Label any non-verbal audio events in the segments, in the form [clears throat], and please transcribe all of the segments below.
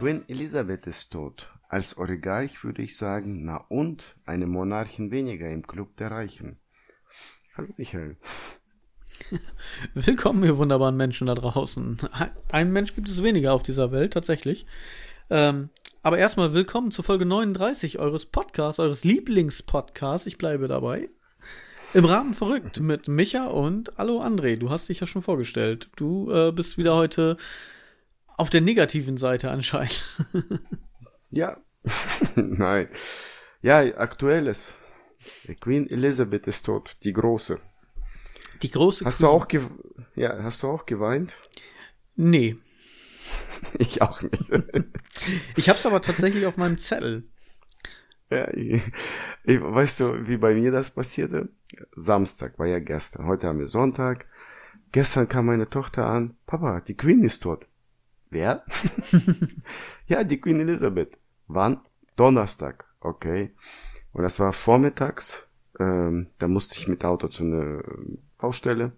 Queen Elisabeth ist tot. Als Oligarch würde ich sagen, na und, eine Monarchin weniger im Club der Reichen. Hallo Michael. [laughs] Willkommen, ihr wunderbaren Menschen da draußen. Ein Mensch gibt es weniger auf dieser Welt, tatsächlich. Ähm, aber erstmal willkommen zur Folge 39 eures Podcasts, eures Lieblingspodcasts. Ich bleibe dabei. Im Rahmen verrückt mit Micha und Hallo André. Du hast dich ja schon vorgestellt. Du äh, bist wieder heute auf der negativen Seite anscheinend. [laughs] ja. [laughs] Nein. Ja, aktuelles. Queen Elizabeth ist tot, die große. Die große Hast Queen. du auch ja, hast du auch geweint? Nee. [laughs] ich auch nicht. ich hab's aber tatsächlich auf meinem Zettel. Ja, ich, ich, weißt du, wie bei mir das passierte? Samstag war ja gestern. Heute haben wir Sonntag. Gestern kam meine Tochter an. Papa, die Queen ist tot. Wer? [laughs] ja, die Queen Elizabeth. Wann? Donnerstag. Okay. Und das war vormittags. Ähm, da musste ich mit Auto zu einer Baustelle.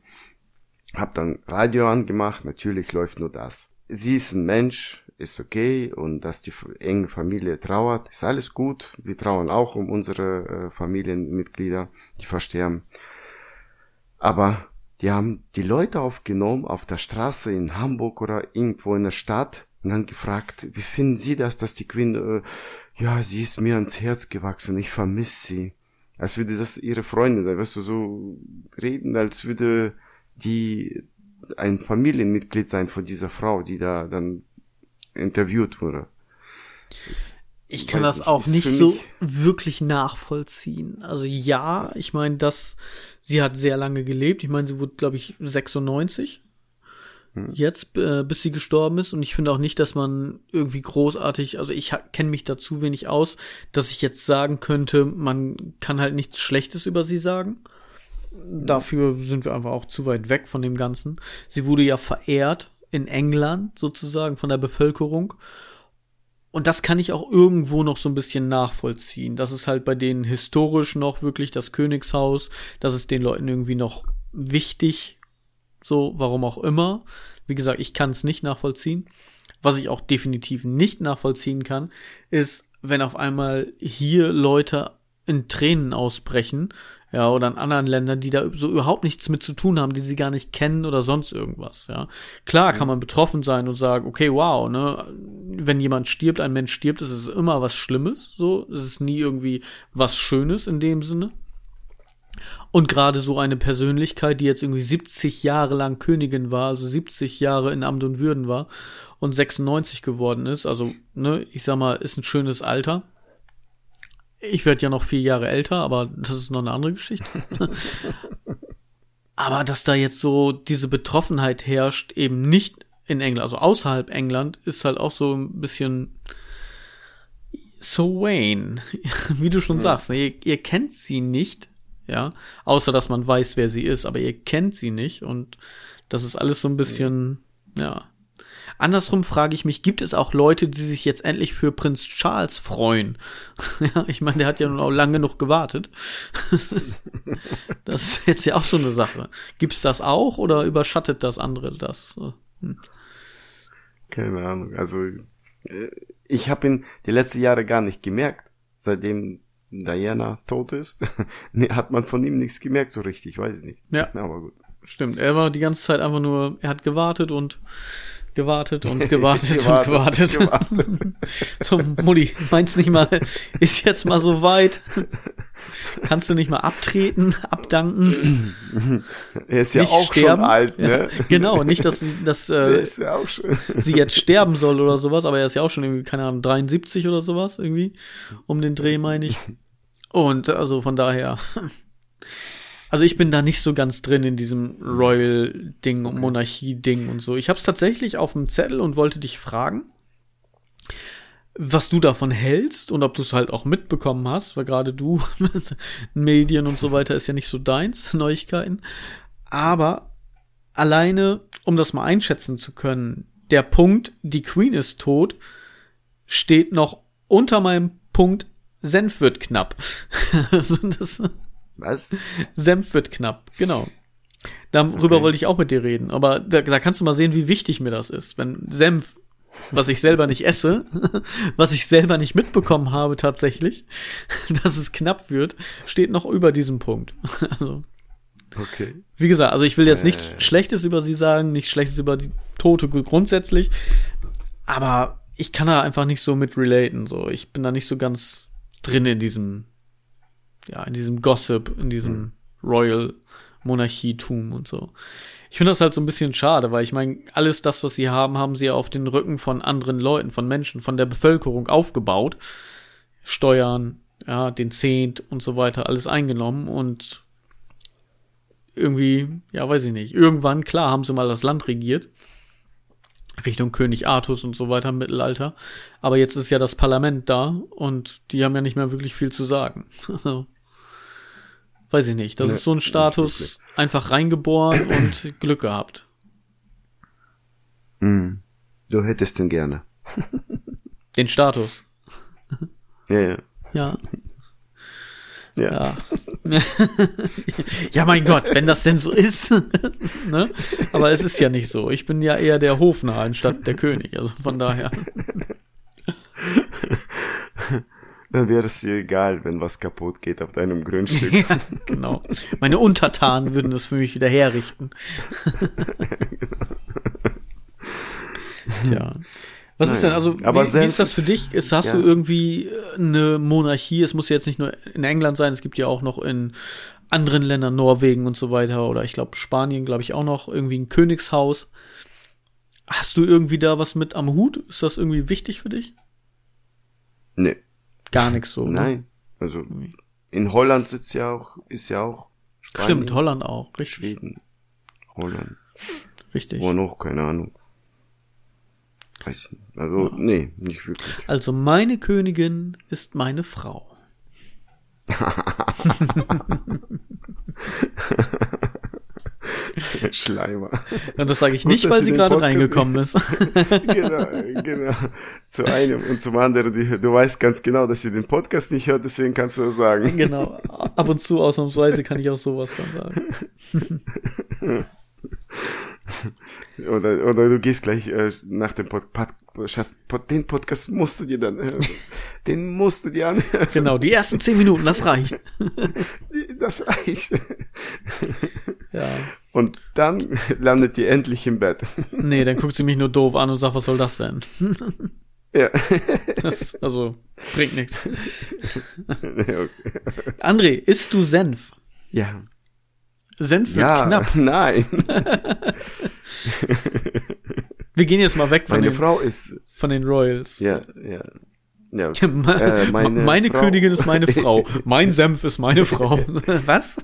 Hab dann Radio angemacht. Natürlich läuft nur das. Sie ist ein Mensch, ist okay. Und dass die enge Familie trauert, ist alles gut. Wir trauern auch um unsere äh, Familienmitglieder, die versterben. Aber die haben die Leute aufgenommen auf der Straße in Hamburg oder irgendwo in der Stadt und dann gefragt, wie finden Sie das, dass die Queen, äh, ja, sie ist mir ans Herz gewachsen, ich vermisse sie. Als würde das ihre Freundin sein, weißt du, so reden, als würde die ein Familienmitglied sein von dieser Frau, die da dann interviewt wurde. Ich kann das nicht, auch nicht so wirklich nachvollziehen. Also ja, ich meine, dass sie hat sehr lange gelebt. Ich meine, sie wurde, glaube ich, 96 hm. jetzt, äh, bis sie gestorben ist. Und ich finde auch nicht, dass man irgendwie großartig, also ich kenne mich da zu wenig aus, dass ich jetzt sagen könnte, man kann halt nichts Schlechtes über sie sagen. Dafür sind wir einfach auch zu weit weg von dem Ganzen. Sie wurde ja verehrt in England sozusagen von der Bevölkerung. Und das kann ich auch irgendwo noch so ein bisschen nachvollziehen. Das ist halt bei denen historisch noch wirklich das Königshaus. Das ist den Leuten irgendwie noch wichtig. So, warum auch immer. Wie gesagt, ich kann es nicht nachvollziehen. Was ich auch definitiv nicht nachvollziehen kann, ist, wenn auf einmal hier Leute in Tränen ausbrechen ja, oder in anderen Ländern, die da so überhaupt nichts mit zu tun haben, die sie gar nicht kennen oder sonst irgendwas, ja. Klar kann man betroffen sein und sagen, okay, wow, ne, wenn jemand stirbt, ein Mensch stirbt, ist es immer was Schlimmes, so, es ist nie irgendwie was Schönes in dem Sinne. Und gerade so eine Persönlichkeit, die jetzt irgendwie 70 Jahre lang Königin war, also 70 Jahre in Amt und Würden war und 96 geworden ist, also, ne, ich sag mal, ist ein schönes Alter ich werde ja noch vier Jahre älter, aber das ist noch eine andere Geschichte. [laughs] aber dass da jetzt so diese Betroffenheit herrscht, eben nicht in England, also außerhalb England, ist halt auch so ein bisschen so Wayne, [laughs] wie du schon ja. sagst, ne, ihr, ihr kennt sie nicht, ja, außer dass man weiß, wer sie ist, aber ihr kennt sie nicht und das ist alles so ein bisschen, ja, Andersrum frage ich mich, gibt es auch Leute, die sich jetzt endlich für Prinz Charles freuen? [laughs] ja, ich meine, der hat ja nun auch lange genug gewartet. [laughs] das ist jetzt ja auch so eine Sache. Gibt es das auch oder überschattet das andere das? Hm. Keine Ahnung. Also äh, ich habe ihn die letzten Jahre gar nicht gemerkt, seitdem Diana tot ist, [laughs] hat man von ihm nichts gemerkt so richtig, weiß ich nicht. Ja. Aber gut. Stimmt, er war die ganze Zeit einfach nur, er hat gewartet und [laughs] gewartet und gewartet, gewartet und gewartet. gewartet. [laughs] so, Mutti, meinst nicht mal, ist jetzt mal so weit? Kannst du nicht mal abtreten, abdanken? Er ist ja auch sterben? schon alt, ne? Ja, genau, nicht, dass, dass äh, ja sie jetzt sterben soll oder sowas, aber er ist ja auch schon irgendwie, keine Ahnung, 73 oder sowas irgendwie, um den Dreh, meine ich. [laughs] Und also von daher also ich bin da nicht so ganz drin in diesem Royal-Ding und Monarchie-Ding und so. Ich habe es tatsächlich auf dem Zettel und wollte dich fragen, was du davon hältst und ob du es halt auch mitbekommen hast, weil gerade du [laughs] Medien und so weiter ist ja nicht so deins, [laughs] Neuigkeiten. Aber alleine, um das mal einschätzen zu können, der Punkt, die Queen ist tot, steht noch unter meinem Punkt, Senf wird knapp. [laughs] also das, was? Senf wird knapp, genau. Darüber okay. wollte ich auch mit dir reden, aber da, da kannst du mal sehen, wie wichtig mir das ist. Wenn Senf was ich selber nicht esse, [laughs] was ich selber nicht mitbekommen habe tatsächlich, [laughs] dass es knapp wird, steht noch über diesem Punkt. [laughs] Also, okay. Wie gesagt, also ich will jetzt nicht äh. Schlechtes über sie sagen, nicht Schlechtes über die Tote grundsätzlich, aber ich kann da einfach nicht so mit relaten, so. Ich bin da nicht so ganz drin in diesem, ja, in diesem Gossip, in diesem hm. Royal Monarchietum und so. Ich finde das halt so ein bisschen schade, weil ich meine, alles das, was sie haben, haben sie ja auf den Rücken von anderen Leuten, von Menschen, von der Bevölkerung aufgebaut. Steuern, ja, den Zehnt und so weiter, alles eingenommen und irgendwie, ja, weiß ich nicht. Irgendwann, klar, haben sie mal das Land regiert. Richtung König Artus und so weiter im Mittelalter. Aber jetzt ist ja das Parlament da und die haben ja nicht mehr wirklich viel zu sagen. [laughs] Also, weiß ich nicht. Das nee, ist so ein Status, einfach reingeboren [clears throat] und Glück gehabt. Mm. Du hättest den gerne. Den Status. Ja, ja. Ja. Ja. Ja. ja, mein Gott, wenn das denn so ist. [laughs] ne? Aber es ist ja nicht so. Ich bin ja eher der Hofnarr anstatt der König. Also von daher [laughs] dann wäre es dir egal, wenn was kaputt geht auf deinem Grundstück. [laughs] ja, genau. Meine Untertanen würden das für mich wieder herrichten. Tja. Was naja, ist denn, also, aber wie, wie ist das für dich? Ist, hast ja. du irgendwie eine Monarchie? Es muss jetzt nicht nur in England sein, es gibt ja auch noch in anderen Ländern, Norwegen und so weiter, oder ich glaube Spanien, glaube ich auch noch, irgendwie ein Königshaus. Hast du irgendwie da was mit am Hut? Ist das irgendwie wichtig für dich? Nee gar nichts so. Ne? Nein. Also in Holland sitzt ja auch, ist ja auch Spanien, Stimmt, Holland auch, richtig. Schweden, Holland. Richtig. Wo noch, keine Ahnung. Nicht. Also, ja. nee, nicht wirklich. Also meine Königin ist meine Frau. [laughs] Schleimer. Und das sage ich Gut, nicht, weil sie gerade reingekommen ist. [laughs] genau, genau. Zu einem und zum anderen. Du weißt ganz genau, dass sie den Podcast nicht hört, deswegen kannst du das sagen. Genau. Ab und zu ausnahmsweise kann ich auch sowas dann sagen. [laughs] [laughs] oder, oder du gehst gleich äh, nach dem Podcast, Pod, den Podcast musst du dir dann, äh, [laughs] den musst du dir anhören. Genau, die ersten zehn Minuten, das reicht. [laughs] das reicht. Ja. Und dann landet ihr endlich im Bett. Nee, dann guckt sie mich nur doof an und sagt, was soll das denn? Ja. Das, also, bringt nichts. Okay. André, isst du Senf? Ja. Senf wird ja, knapp. [laughs] Nein. [laughs] Wir gehen jetzt mal weg von, meine den, Frau ist, von den Royals. Ja, ja. Ja, [laughs] äh, meine, meine Königin ist meine Frau. Mein Senf ist meine Frau. Was?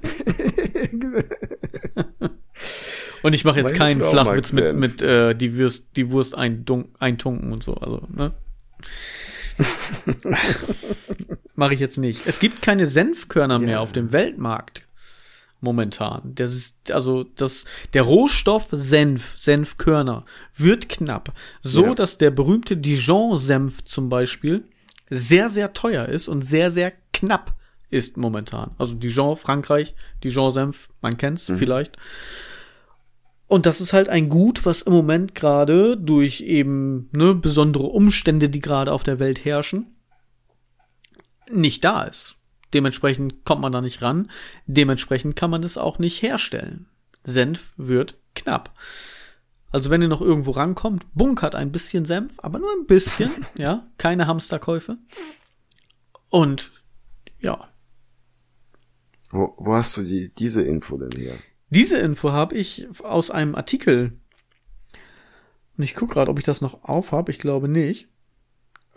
Und ich mache jetzt meine keinen Frau Flachwitz mit, mit äh, die Wurst, die Wurst eindunk, eintunken und so. Also, ne? mache ich jetzt nicht. Es gibt keine Senfkörner yeah. mehr auf dem Weltmarkt momentan. Das ist also das der Rohstoff Senf, Senfkörner wird knapp, so ja. dass der berühmte Dijon Senf zum Beispiel sehr sehr teuer ist und sehr sehr knapp ist momentan. Also Dijon Frankreich, Dijon Senf, man kennt's mhm. vielleicht. Und das ist halt ein Gut, was im Moment gerade durch eben ne, besondere Umstände, die gerade auf der Welt herrschen, nicht da ist. Dementsprechend kommt man da nicht ran. Dementsprechend kann man es auch nicht herstellen. Senf wird knapp. Also wenn ihr noch irgendwo rankommt, bunkert ein bisschen Senf, aber nur ein bisschen, [laughs] ja, keine Hamsterkäufe. Und ja. Wo, wo hast du die, diese Info denn her? Diese Info habe ich aus einem Artikel. Und ich gucke gerade, ob ich das noch auf habe. Ich glaube nicht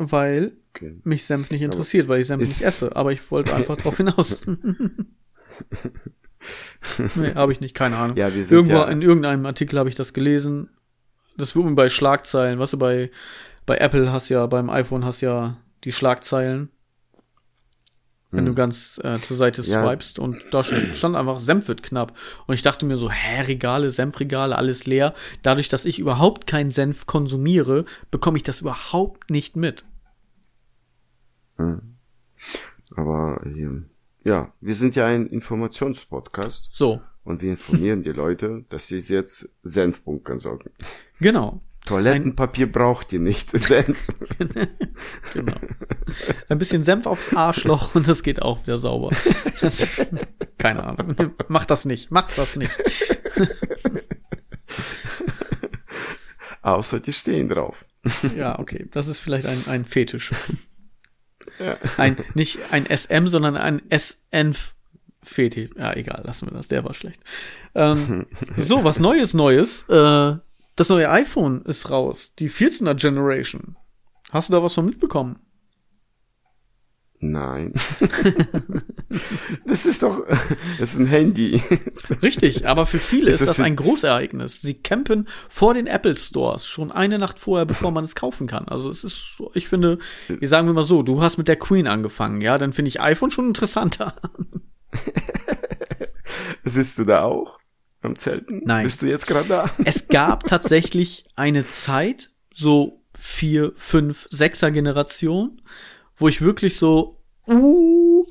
weil okay. mich Senf nicht interessiert, weil ich Senf nicht esse. Aber ich wollte einfach drauf hinaus. [laughs] nee, habe ich nicht, keine Ahnung. Ja, wir sind Irgendwo ja in irgendeinem Artikel habe ich das gelesen. Das wird mir bei Schlagzeilen, weißt du, bei, bei Apple hast ja, beim iPhone hast ja die Schlagzeilen wenn du hm. ganz äh, zur Seite swipest ja. und da stand einfach Senf wird knapp und ich dachte mir so, hä, Regale, Senfregale, alles leer. Dadurch, dass ich überhaupt keinen Senf konsumiere, bekomme ich das überhaupt nicht mit. Hm. Aber ähm, ja, wir sind ja ein Informationspodcast. So. Und wir informieren die Leute, dass sie jetzt Senfbunkern sorgen. Genau. Toilettenpapier ein, braucht ihr nicht. [laughs] Senf. [laughs] genau. Ein bisschen Senf aufs Arschloch und das geht auch wieder sauber. Das, keine Ahnung. Mach das nicht. Mach das nicht. Außer die stehen drauf. Ja, okay. Das ist vielleicht ein, ein Fetisch. Ja. Ein, nicht ein SM, sondern ein SNF Fetisch. Ja, egal, lassen wir das. Der war schlecht. Ähm, [laughs] so, was Neues, Neues. Äh, das neue iPhone ist raus. Die 14er Generation. Hast du da was von mitbekommen? Nein. [laughs] das ist doch, das ist ein Handy. Richtig, aber für viele ist, ist das, das ein Großereignis. Sie campen vor den Apple Stores schon eine Nacht vorher, bevor man es kaufen kann. Also es ist, ich finde, wir sagen wir mal so, du hast mit der Queen angefangen, ja, dann finde ich iPhone schon interessanter. [laughs] Sitzt du da auch am Zelten? Nein. Bist du jetzt gerade da? Es gab tatsächlich eine Zeit, so vier, fünf, sechser Generation, wo ich wirklich so, uh,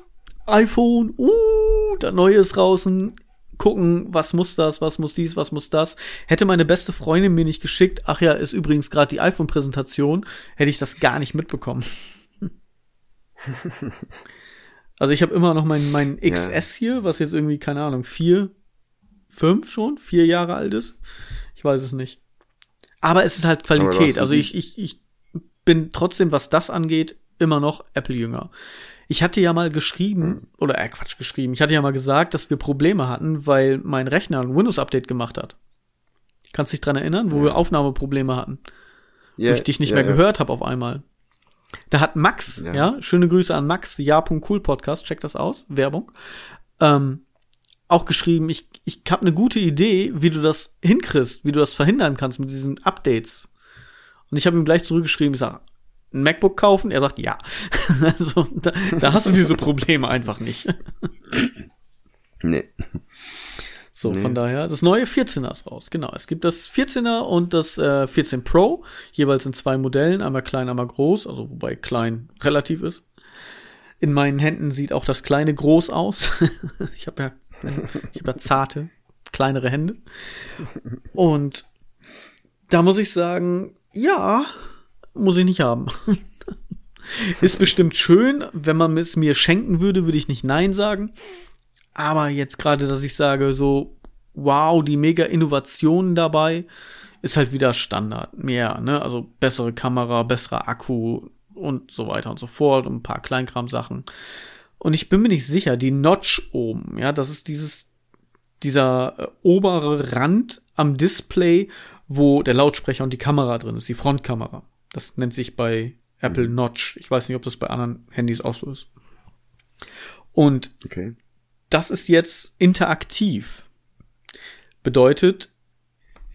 iPhone, uh, da neue ist draußen, gucken, was muss das, was muss dies, was muss das. Hätte meine beste Freundin mir nicht geschickt, ach ja, ist übrigens gerade die iPhone-Präsentation, hätte ich das gar nicht mitbekommen. [laughs] also ich habe immer noch mein, mein XS hier, was jetzt irgendwie, keine Ahnung, vier, fünf schon, vier Jahre alt ist. Ich weiß es nicht. Aber es ist halt Qualität. Also ich, ich, ich bin trotzdem, was das angeht, immer noch Apple-Jünger. Ich hatte ja mal geschrieben, hm. oder äh, Quatsch, geschrieben, ich hatte ja mal gesagt, dass wir Probleme hatten, weil mein Rechner ein Windows-Update gemacht hat. Kannst dich dran erinnern, wo ja. wir Aufnahmeprobleme hatten? Yeah, wo ich dich nicht yeah, mehr gehört habe auf einmal. Da hat Max, ja. ja, schöne Grüße an Max, ja.cool Podcast, check das aus, Werbung, ähm, auch geschrieben, ich, ich habe eine gute Idee, wie du das hinkriegst, wie du das verhindern kannst mit diesen Updates. Und ich habe ihm gleich zurückgeschrieben, ich sag, ein MacBook kaufen? Er sagt ja. [laughs] also, da, da hast du diese Probleme einfach nicht. [laughs] nee. So, nee. von daher, das neue 14er ist raus. Genau. Es gibt das 14er und das äh, 14 Pro, jeweils in zwei Modellen, einmal klein, einmal groß, also wobei klein relativ ist. In meinen Händen sieht auch das kleine groß aus. [laughs] ich habe ja, ich habe ja zarte, kleinere Hände. Und da muss ich sagen, ja, muss ich nicht haben. [laughs] Ist bestimmt schön, wenn man es mir schenken würde, würde ich nicht nein sagen. Aber jetzt gerade, dass ich sage, so, wow, die mega Innovationen dabei, ist halt wieder Standard. Mehr, ne? Also bessere Kamera, besserer Akku und so weiter und so fort und ein paar Kleinkram-Sachen. Und ich bin mir nicht sicher, die Notch oben, ja, das ist dieses, dieser äh, obere Rand am Display, wo der Lautsprecher und die Kamera drin ist, die Frontkamera. Das nennt sich bei Apple mhm. Notch. Ich weiß nicht, ob das bei anderen Handys auch so ist. Und okay. das ist jetzt interaktiv. Bedeutet,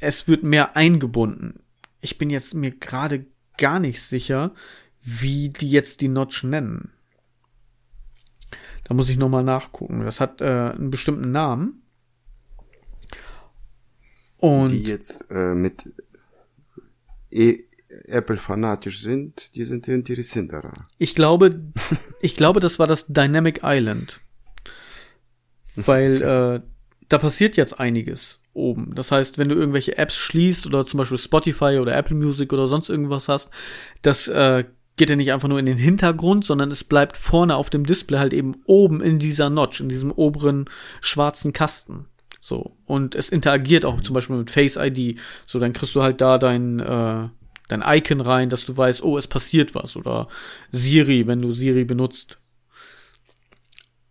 es wird mehr eingebunden. Ich bin jetzt mir gerade gar nicht sicher, wie die jetzt die Notch nennen. Da muss ich noch mal nachgucken. Das hat äh, einen bestimmten Namen. Und die jetzt äh, mit e Apple-fanatisch sind, die sind interessanter. Ich glaube, ich glaube, das war das Dynamic Island. Weil äh, da passiert jetzt einiges oben. Das heißt, wenn du irgendwelche Apps schließt oder zum Beispiel Spotify oder Apple Music oder sonst irgendwas hast, das äh, geht ja nicht einfach nur in den Hintergrund, sondern es bleibt vorne auf dem Display halt eben oben in dieser Notch, in diesem oberen schwarzen Kasten. So. Und es interagiert auch zum Beispiel mit Face ID. So, dann kriegst du halt da dein, äh, dein Icon rein, dass du weißt, oh, es passiert was. Oder Siri, wenn du Siri benutzt.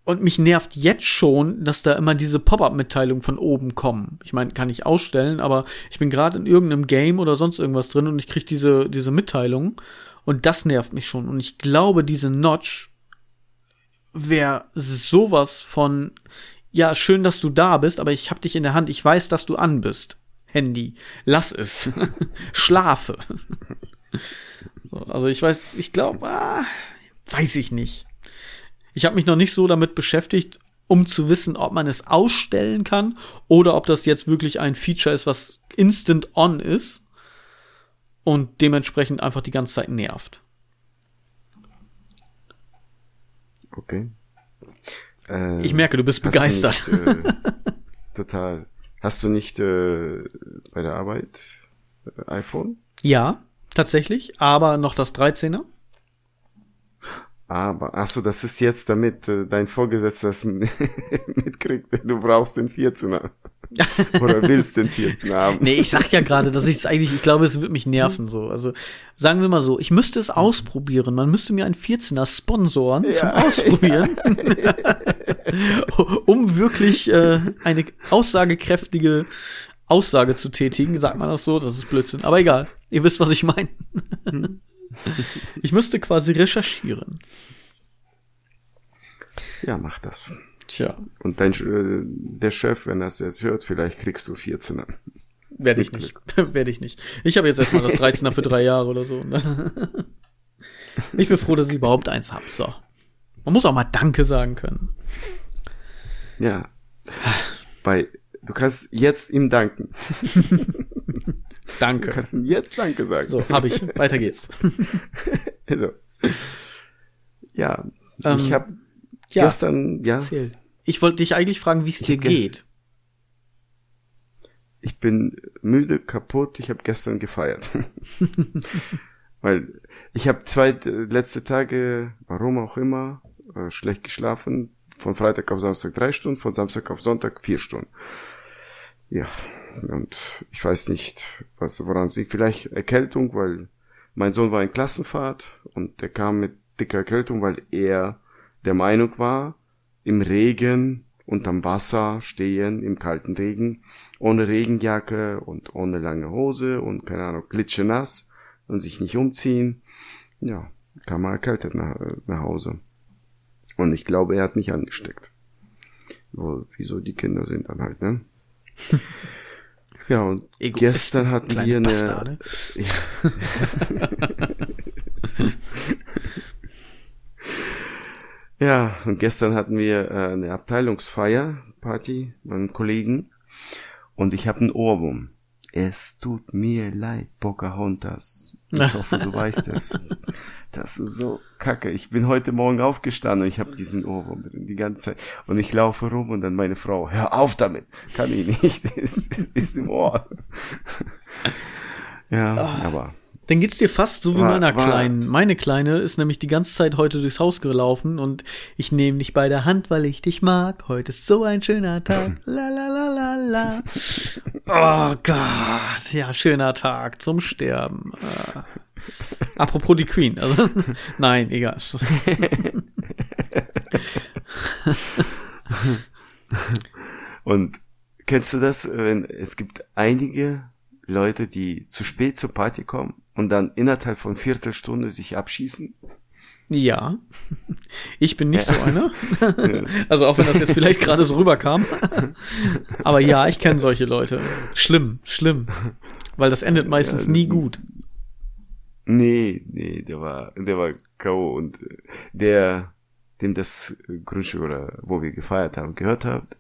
Und mich nervt jetzt schon, dass da immer diese Pop-up-Mitteilungen von oben kommen. Ich meine, kann ich ausstellen, aber ich bin gerade in irgendeinem Game oder sonst irgendwas drin und ich krieg diese, diese Mitteilung. Und das nervt mich schon. Und ich glaube, diese Notch wäre sowas von, ja, schön, dass du da bist, aber ich hab dich in der Hand, ich weiß, dass du an bist. Handy. Lass es. [laughs] Schlafe. so, also ich weiß, ich glaube, ah, weiß ich nicht. Ich habe mich noch nicht so damit beschäftigt, um zu wissen, ob man es ausstellen kann oder ob das jetzt wirklich ein Feature ist, was instant on ist und dementsprechend einfach die ganze Zeit nervt. Okay. Ich merke, du bist begeistert. Nicht, äh, total. Hast du nicht äh, bei der Arbeit äh, iPhone? Ja, tatsächlich, aber noch das 13er. Aber, ach so, das ist jetzt, damit äh, dein Vorgesetzter das [laughs] mitkriegt, du brauchst den 14er. [laughs] Oder willst den 14 haben? nee, ich sag ja gerade, dass ich es eigentlich, ich glaube, es wird mich nerven so. Also sagen wir mal so, ich müsste es ausprobieren. Man müsste mir einen 14er sponsoren ja. zum Ausprobieren. [laughs] um wirklich äh, eine aussagekräftige Aussage zu tätigen, sagt man das so, das ist Blödsinn. Aber egal, ihr wisst, was ich meine. ich müsste quasi recherchieren. Ja, mach das. Tja. Und dein, äh, der Chef, wenn es jetzt hört, vielleicht kriegst du 14er. Werde ich nicht. [laughs] Werde ich nicht. Ich habe jetzt erstmal das 13er für drei Jahre oder so. [laughs] ich bin froh, dass ich überhaupt eins habe. So. Man muss auch mal Danke sagen können. Ja. Bei, du kannst jetzt ihm danken. [laughs] Danke. Du kannst ihm jetzt Danke sagen. So, habe ich. Weiter geht's. also. Ja, ähm, ich habe ja, gestern, ja. Erzähl. Ich wollte dich eigentlich fragen, wie es dir geht. Ich bin müde, kaputt. Ich habe gestern gefeiert. [laughs] Weil ich habe zwei letzte Tage, warum auch immer, äh, schlecht geschlafen. Von Freitag auf Samstag drei Stunden, von Samstag auf Sonntag vier Stunden. Ja, und ich weiß nicht, was woran es liegt. Vielleicht Erkältung, weil mein Sohn war in Klassenfahrt und der kam mit dicker Erkältung, weil er der Meinung war, im Regen unterm Wasser stehen, im kalten Regen, ohne Regenjacke und ohne lange Hose und keine Ahnung, glitschenass und sich nicht umziehen. Ja, kam er erkältet nach, nach Hause. Und ich glaube, er hat mich angesteckt. Wo, wieso die Kinder sind dann halt, ne? [laughs] Ja, und Ego gestern hatten wir eine. Bastarde. [laughs] Ja. [laughs] Ja, und gestern hatten wir äh, eine Abteilungsfeier, Party, meinen Kollegen, und ich habe einen Ohrwurm. Es tut mir leid, Pocahontas. Ich [laughs] hoffe, du weißt es. Das ist so kacke. Ich bin heute Morgen aufgestanden und ich habe diesen Ohrwurm drin die ganze Zeit. Und ich laufe rum und dann meine Frau, hör auf damit. Kann ich nicht. [laughs] es ist, ist im Ohr. [laughs] ja, oh. aber dann geht's dir fast so wie war, meiner war, Kleinen. Meine Kleine ist nämlich die ganze Zeit heute durchs Haus gelaufen und ich nehme dich bei der Hand, weil ich dich mag. Heute ist so ein schöner Tag. [laughs] La la la la la. Oh Gott, ja, schöner Tag zum Sterben. Äh. Apropos die Queen, also [laughs] nein, egal. [laughs] und kennst du das, wenn es gibt einige Leute, die zu spät zur Party kommen und dann innerhalb von Viertelstunde sich abschießen? Ja, ich bin nicht ja. so einer. [laughs] also auch wenn das jetzt vielleicht gerade so rüberkam. Aber ja, ich kenne solche Leute. Schlimm, schlimm. Weil das endet meistens ja, nie gut. Nee, nee, der war, der war K.O. und der, dem das Grundstück oder wo wir gefeiert haben, gehört hat,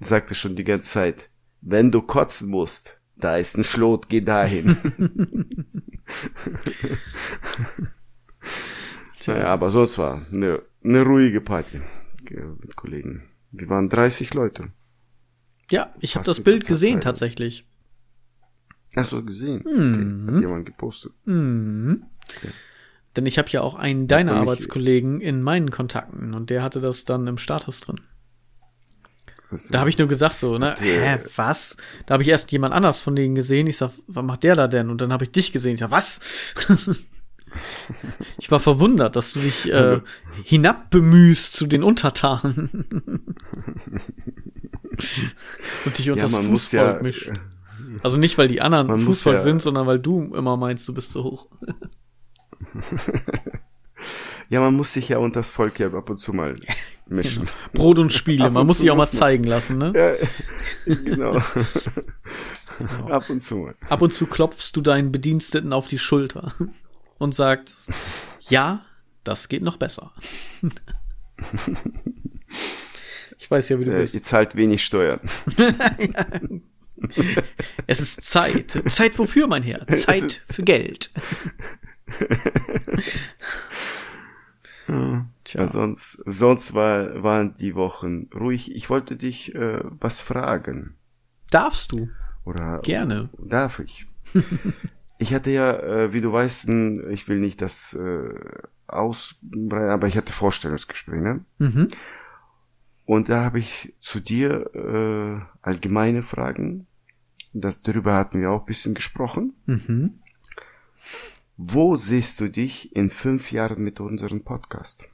sagte schon die ganze Zeit, wenn du kotzen musst, da ist ein Schlot, geh dahin. Tja. Naja, aber sonst war eine, eine ruhige Party mit Kollegen. Wir waren 30 Leute. Ja, ich habe das Bild gesehen tatsächlich. Hast du gesehen? Mhm. Okay. Hat jemand gepostet. Mhm. Okay. Denn ich habe ja auch einen deiner Arbeitskollegen in meinen Kontakten und der hatte das dann im Status drin. Da habe ich nur gesagt so, ne, hä, was? Da habe ich erst jemand anders von denen gesehen. Ich sag, was macht der da denn? Und dann habe ich dich gesehen. Ich sag, was? [laughs] ich war verwundert, dass du dich äh, hinabbemühst zu den Untertanen. [laughs] Und dich unter ja, das Fußvolk ja, mischt. Also nicht, weil die anderen Fußvolk ja, sind, sondern weil du immer meinst, du bist so hoch. [laughs] ja, man muss sich ja unter das Volk ja ab und zu mal [laughs] mischen. Genau. Brot und Spiele, man muss sich auch mal zeigen lassen, ne? Ja, genau. genau. [laughs] [laughs] Ab und zu mal. Ab und zu klopfst du deinen Bediensteten auf die Schulter und sagst, ja, das geht noch besser. ich weiß ja, wie du äh, bist. Ihr zahlt wenig Steuern. Es ist Zeit. Zeit wofür, mein Herr? Zeit für Geld. Tja. sonst, sonst war, waren die Wochen ruhig. Ich wollte dich äh, was fragen. Darfst du? Oder gerne? Darf ich? [laughs] ich hatte ja, äh, wie du weißt, ein, ich will nicht das äh, ausbreiten, aber ich hatte Vorstellungsgespräch, ne? Mhm. Und da habe ich zu dir äh, allgemeine Fragen. Das, darüber hatten wir auch ein bisschen gesprochen. Mhm. Wo siehst du dich in fünf Jahren mit unserem Podcast?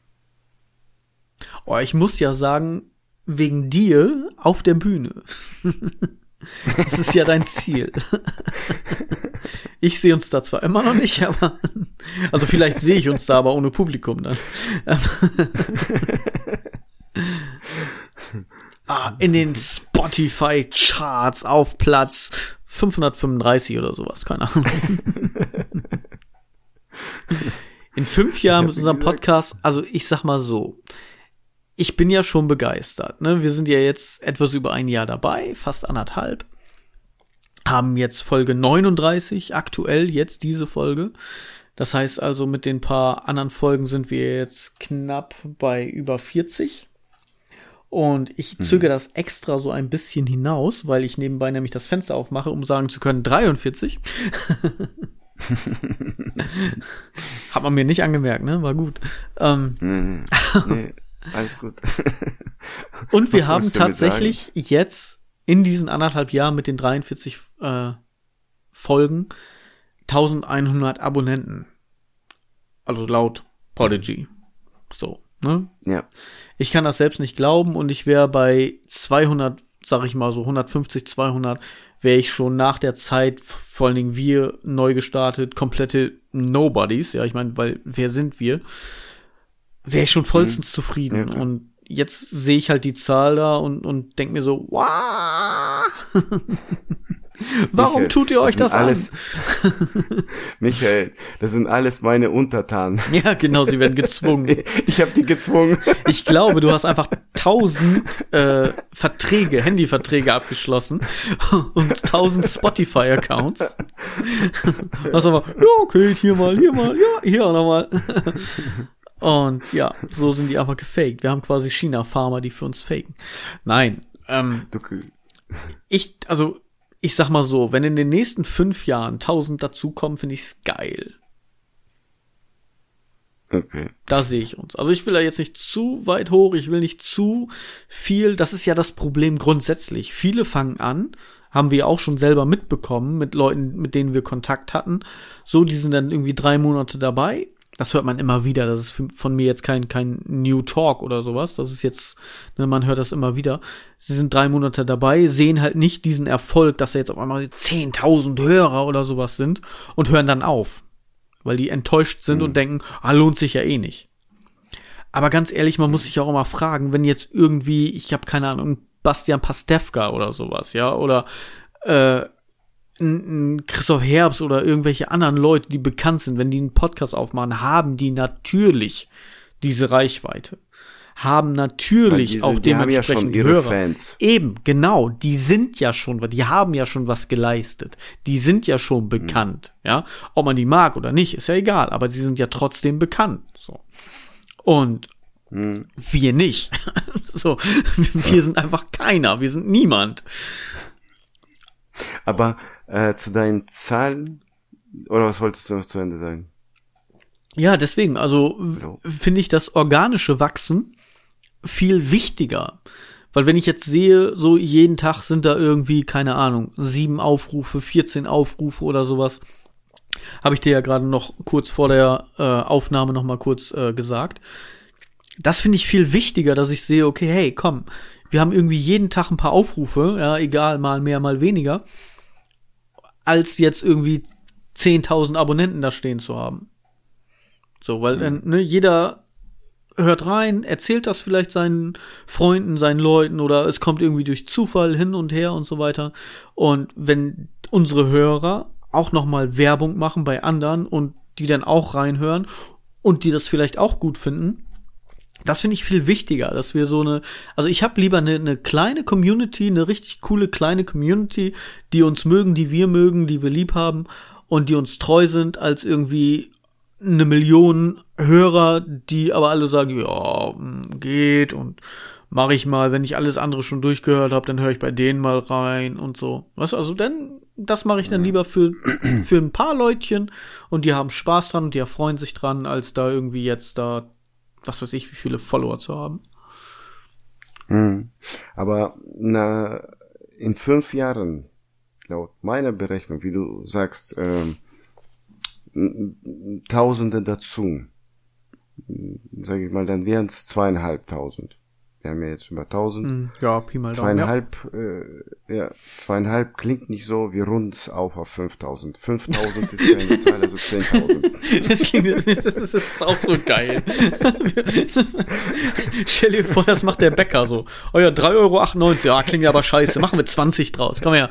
Oh, ich muss ja sagen, wegen dir auf der Bühne. [laughs] das ist ja dein Ziel. Ich sehe uns da zwar immer noch nicht, aber also vielleicht sehe ich uns da, aber ohne Publikum dann. [laughs] ah, in den Spotify Charts auf Platz 535 oder sowas, keine Ahnung. [laughs] In fünf Jahren mit unserem Podcast, also ich sag mal so, ich bin ja schon begeistert. Ne? Wir sind ja jetzt etwas über ein Jahr dabei, fast anderthalb. Haben jetzt Folge 39, aktuell jetzt diese Folge. Das heißt also, mit den paar anderen Folgen sind wir jetzt knapp bei über 40. Und ich zöge das extra so ein bisschen hinaus, weil ich nebenbei nämlich das Fenster aufmache, um sagen zu können 43. [laughs] [laughs] Hat man mir nicht angemerkt, ne? War gut. Ähm, nee, nee, alles gut. [laughs] Und wir haben tatsächlich jetzt in diesen anderthalb Jahren mit den 43 äh, Folgen 1100 Abonnenten. Also laut Podigy. So, ne? Ja. Ich kann das selbst nicht glauben und ich wäre bei 200, sag ich mal so 150, 200 wäre ich schon nach der Zeit, vor allen Dingen wir neu gestartet, komplette Nobodies, ja, ich meine, weil wer sind wir? Wäre ich schon vollstens mhm. zufrieden. Ja. Und jetzt sehe ich halt die Zahl da und, und denk mir so! [laughs] Warum Michael, tut ihr euch das, das alles, an? [laughs] Michael, das sind alles meine Untertanen. [laughs] Ja, genau, sie werden gezwungen. Ich habe die gezwungen. Ich glaube, du hast einfach tausend äh, Verträge, Handyverträge abgeschlossen und tausend Spotify-Accounts. Was aber, ja, okay, hier mal, hier mal, ja, hier auch nochmal. Und ja, so sind die einfach gefaked. Wir haben quasi China-Farmer, die für uns faken. Nein. Ähm, ich, also ich sag mal so, wenn in den nächsten fünf Jahren tausend dazukommen, finde ich's geil. Okay. Da sehe ich uns. Also ich will da jetzt nicht zu weit hoch, ich will nicht zu viel. Das ist ja das Problem grundsätzlich. Viele fangen an, haben wir auch schon selber mitbekommen mit Leuten, mit denen wir Kontakt hatten. So, die sind dann irgendwie drei Monate dabei das hört man immer wieder. Das ist von mir jetzt kein, kein New Talk oder sowas. Das ist jetzt, ne, man hört das immer wieder. Sie sind drei Monate dabei, sehen halt nicht diesen Erfolg, dass da jetzt auf einmal 10.000 Hörer oder sowas sind und hören dann auf. Weil die enttäuscht sind mhm. und denken, ah, lohnt sich ja eh nicht. Aber ganz ehrlich, man muss sich auch immer fragen, wenn jetzt irgendwie, ich habe keine Ahnung, Bastian Pastewka oder sowas, ja, oder äh, Christoph Herbst oder irgendwelche anderen Leute, die bekannt sind, wenn die einen Podcast aufmachen, haben die natürlich diese Reichweite. Haben natürlich diese, auch dementsprechend ja Hörer. Fans. Eben, genau, die sind ja schon, die haben ja schon was geleistet. Die sind ja schon hm. bekannt, mhm. ja. Ob man die mag oder nicht, ist ja egal, aber sie sind ja trotzdem bekannt, so. Und mhm. wir nicht. [laughs] so, [laughs] wir sind einfach keiner, wir sind niemand. Aber äh, zu deinen Zahlen, oder was wolltest du noch zu Ende sagen? Ja, deswegen, also finde ich das organische Wachsen viel wichtiger. Weil wenn ich jetzt sehe, so jeden Tag sind da irgendwie, keine Ahnung, sieben Aufrufe, 14 Aufrufe oder sowas, habe ich dir ja gerade noch kurz vor der äh, Aufnahme noch mal kurz äh, gesagt. Das finde ich viel wichtiger, dass ich sehe, okay, hey, komm, wir haben irgendwie jeden Tag ein paar Aufrufe, ja, egal, mal mehr, mal weniger, als jetzt irgendwie 10.000 Abonnenten da stehen zu haben. So, weil mhm. ne, jeder hört rein, erzählt das vielleicht seinen Freunden, seinen Leuten oder es kommt irgendwie durch Zufall hin und her und so weiter. Und wenn unsere Hörer auch noch mal Werbung machen bei anderen und die dann auch reinhören und die das vielleicht auch gut finden, das finde ich viel wichtiger, dass wir so eine, also ich habe lieber eine, eine kleine Community, eine richtig coole kleine Community, die uns mögen, die wir mögen, die wir lieb haben und die uns treu sind, als irgendwie eine Million Hörer, die aber alle sagen, ja, hm, geht und mache ich mal, wenn ich alles andere schon durchgehört habe, dann höre ich bei denen mal rein und so. Was also dann das mache ich dann lieber für, für ein paar Leutchen und die haben Spaß dran und die erfreuen sich dran, als da irgendwie jetzt da, was weiß ich, wie viele Follower zu haben. Hm. Aber na, in fünf Jahren, laut meiner Berechnung, wie du sagst, ähm, Tausende dazu, sage ich mal, dann wären es zweieinhalbtausend. Wir haben ja jetzt über 1000. Hm, ja, Pi mal Daumen. Zweieinhalb, ja. Äh, ja, zweieinhalb klingt nicht so, wir runden es auf auf 5000. 5000 ist keine [laughs] Zahl, also 10.000. Das, klingt, das ist auch so geil. Stell dir vor, das macht der Bäcker so. Oh ja, 3,98 Euro, ja, klingt aber scheiße, machen wir 20 draus, komm her.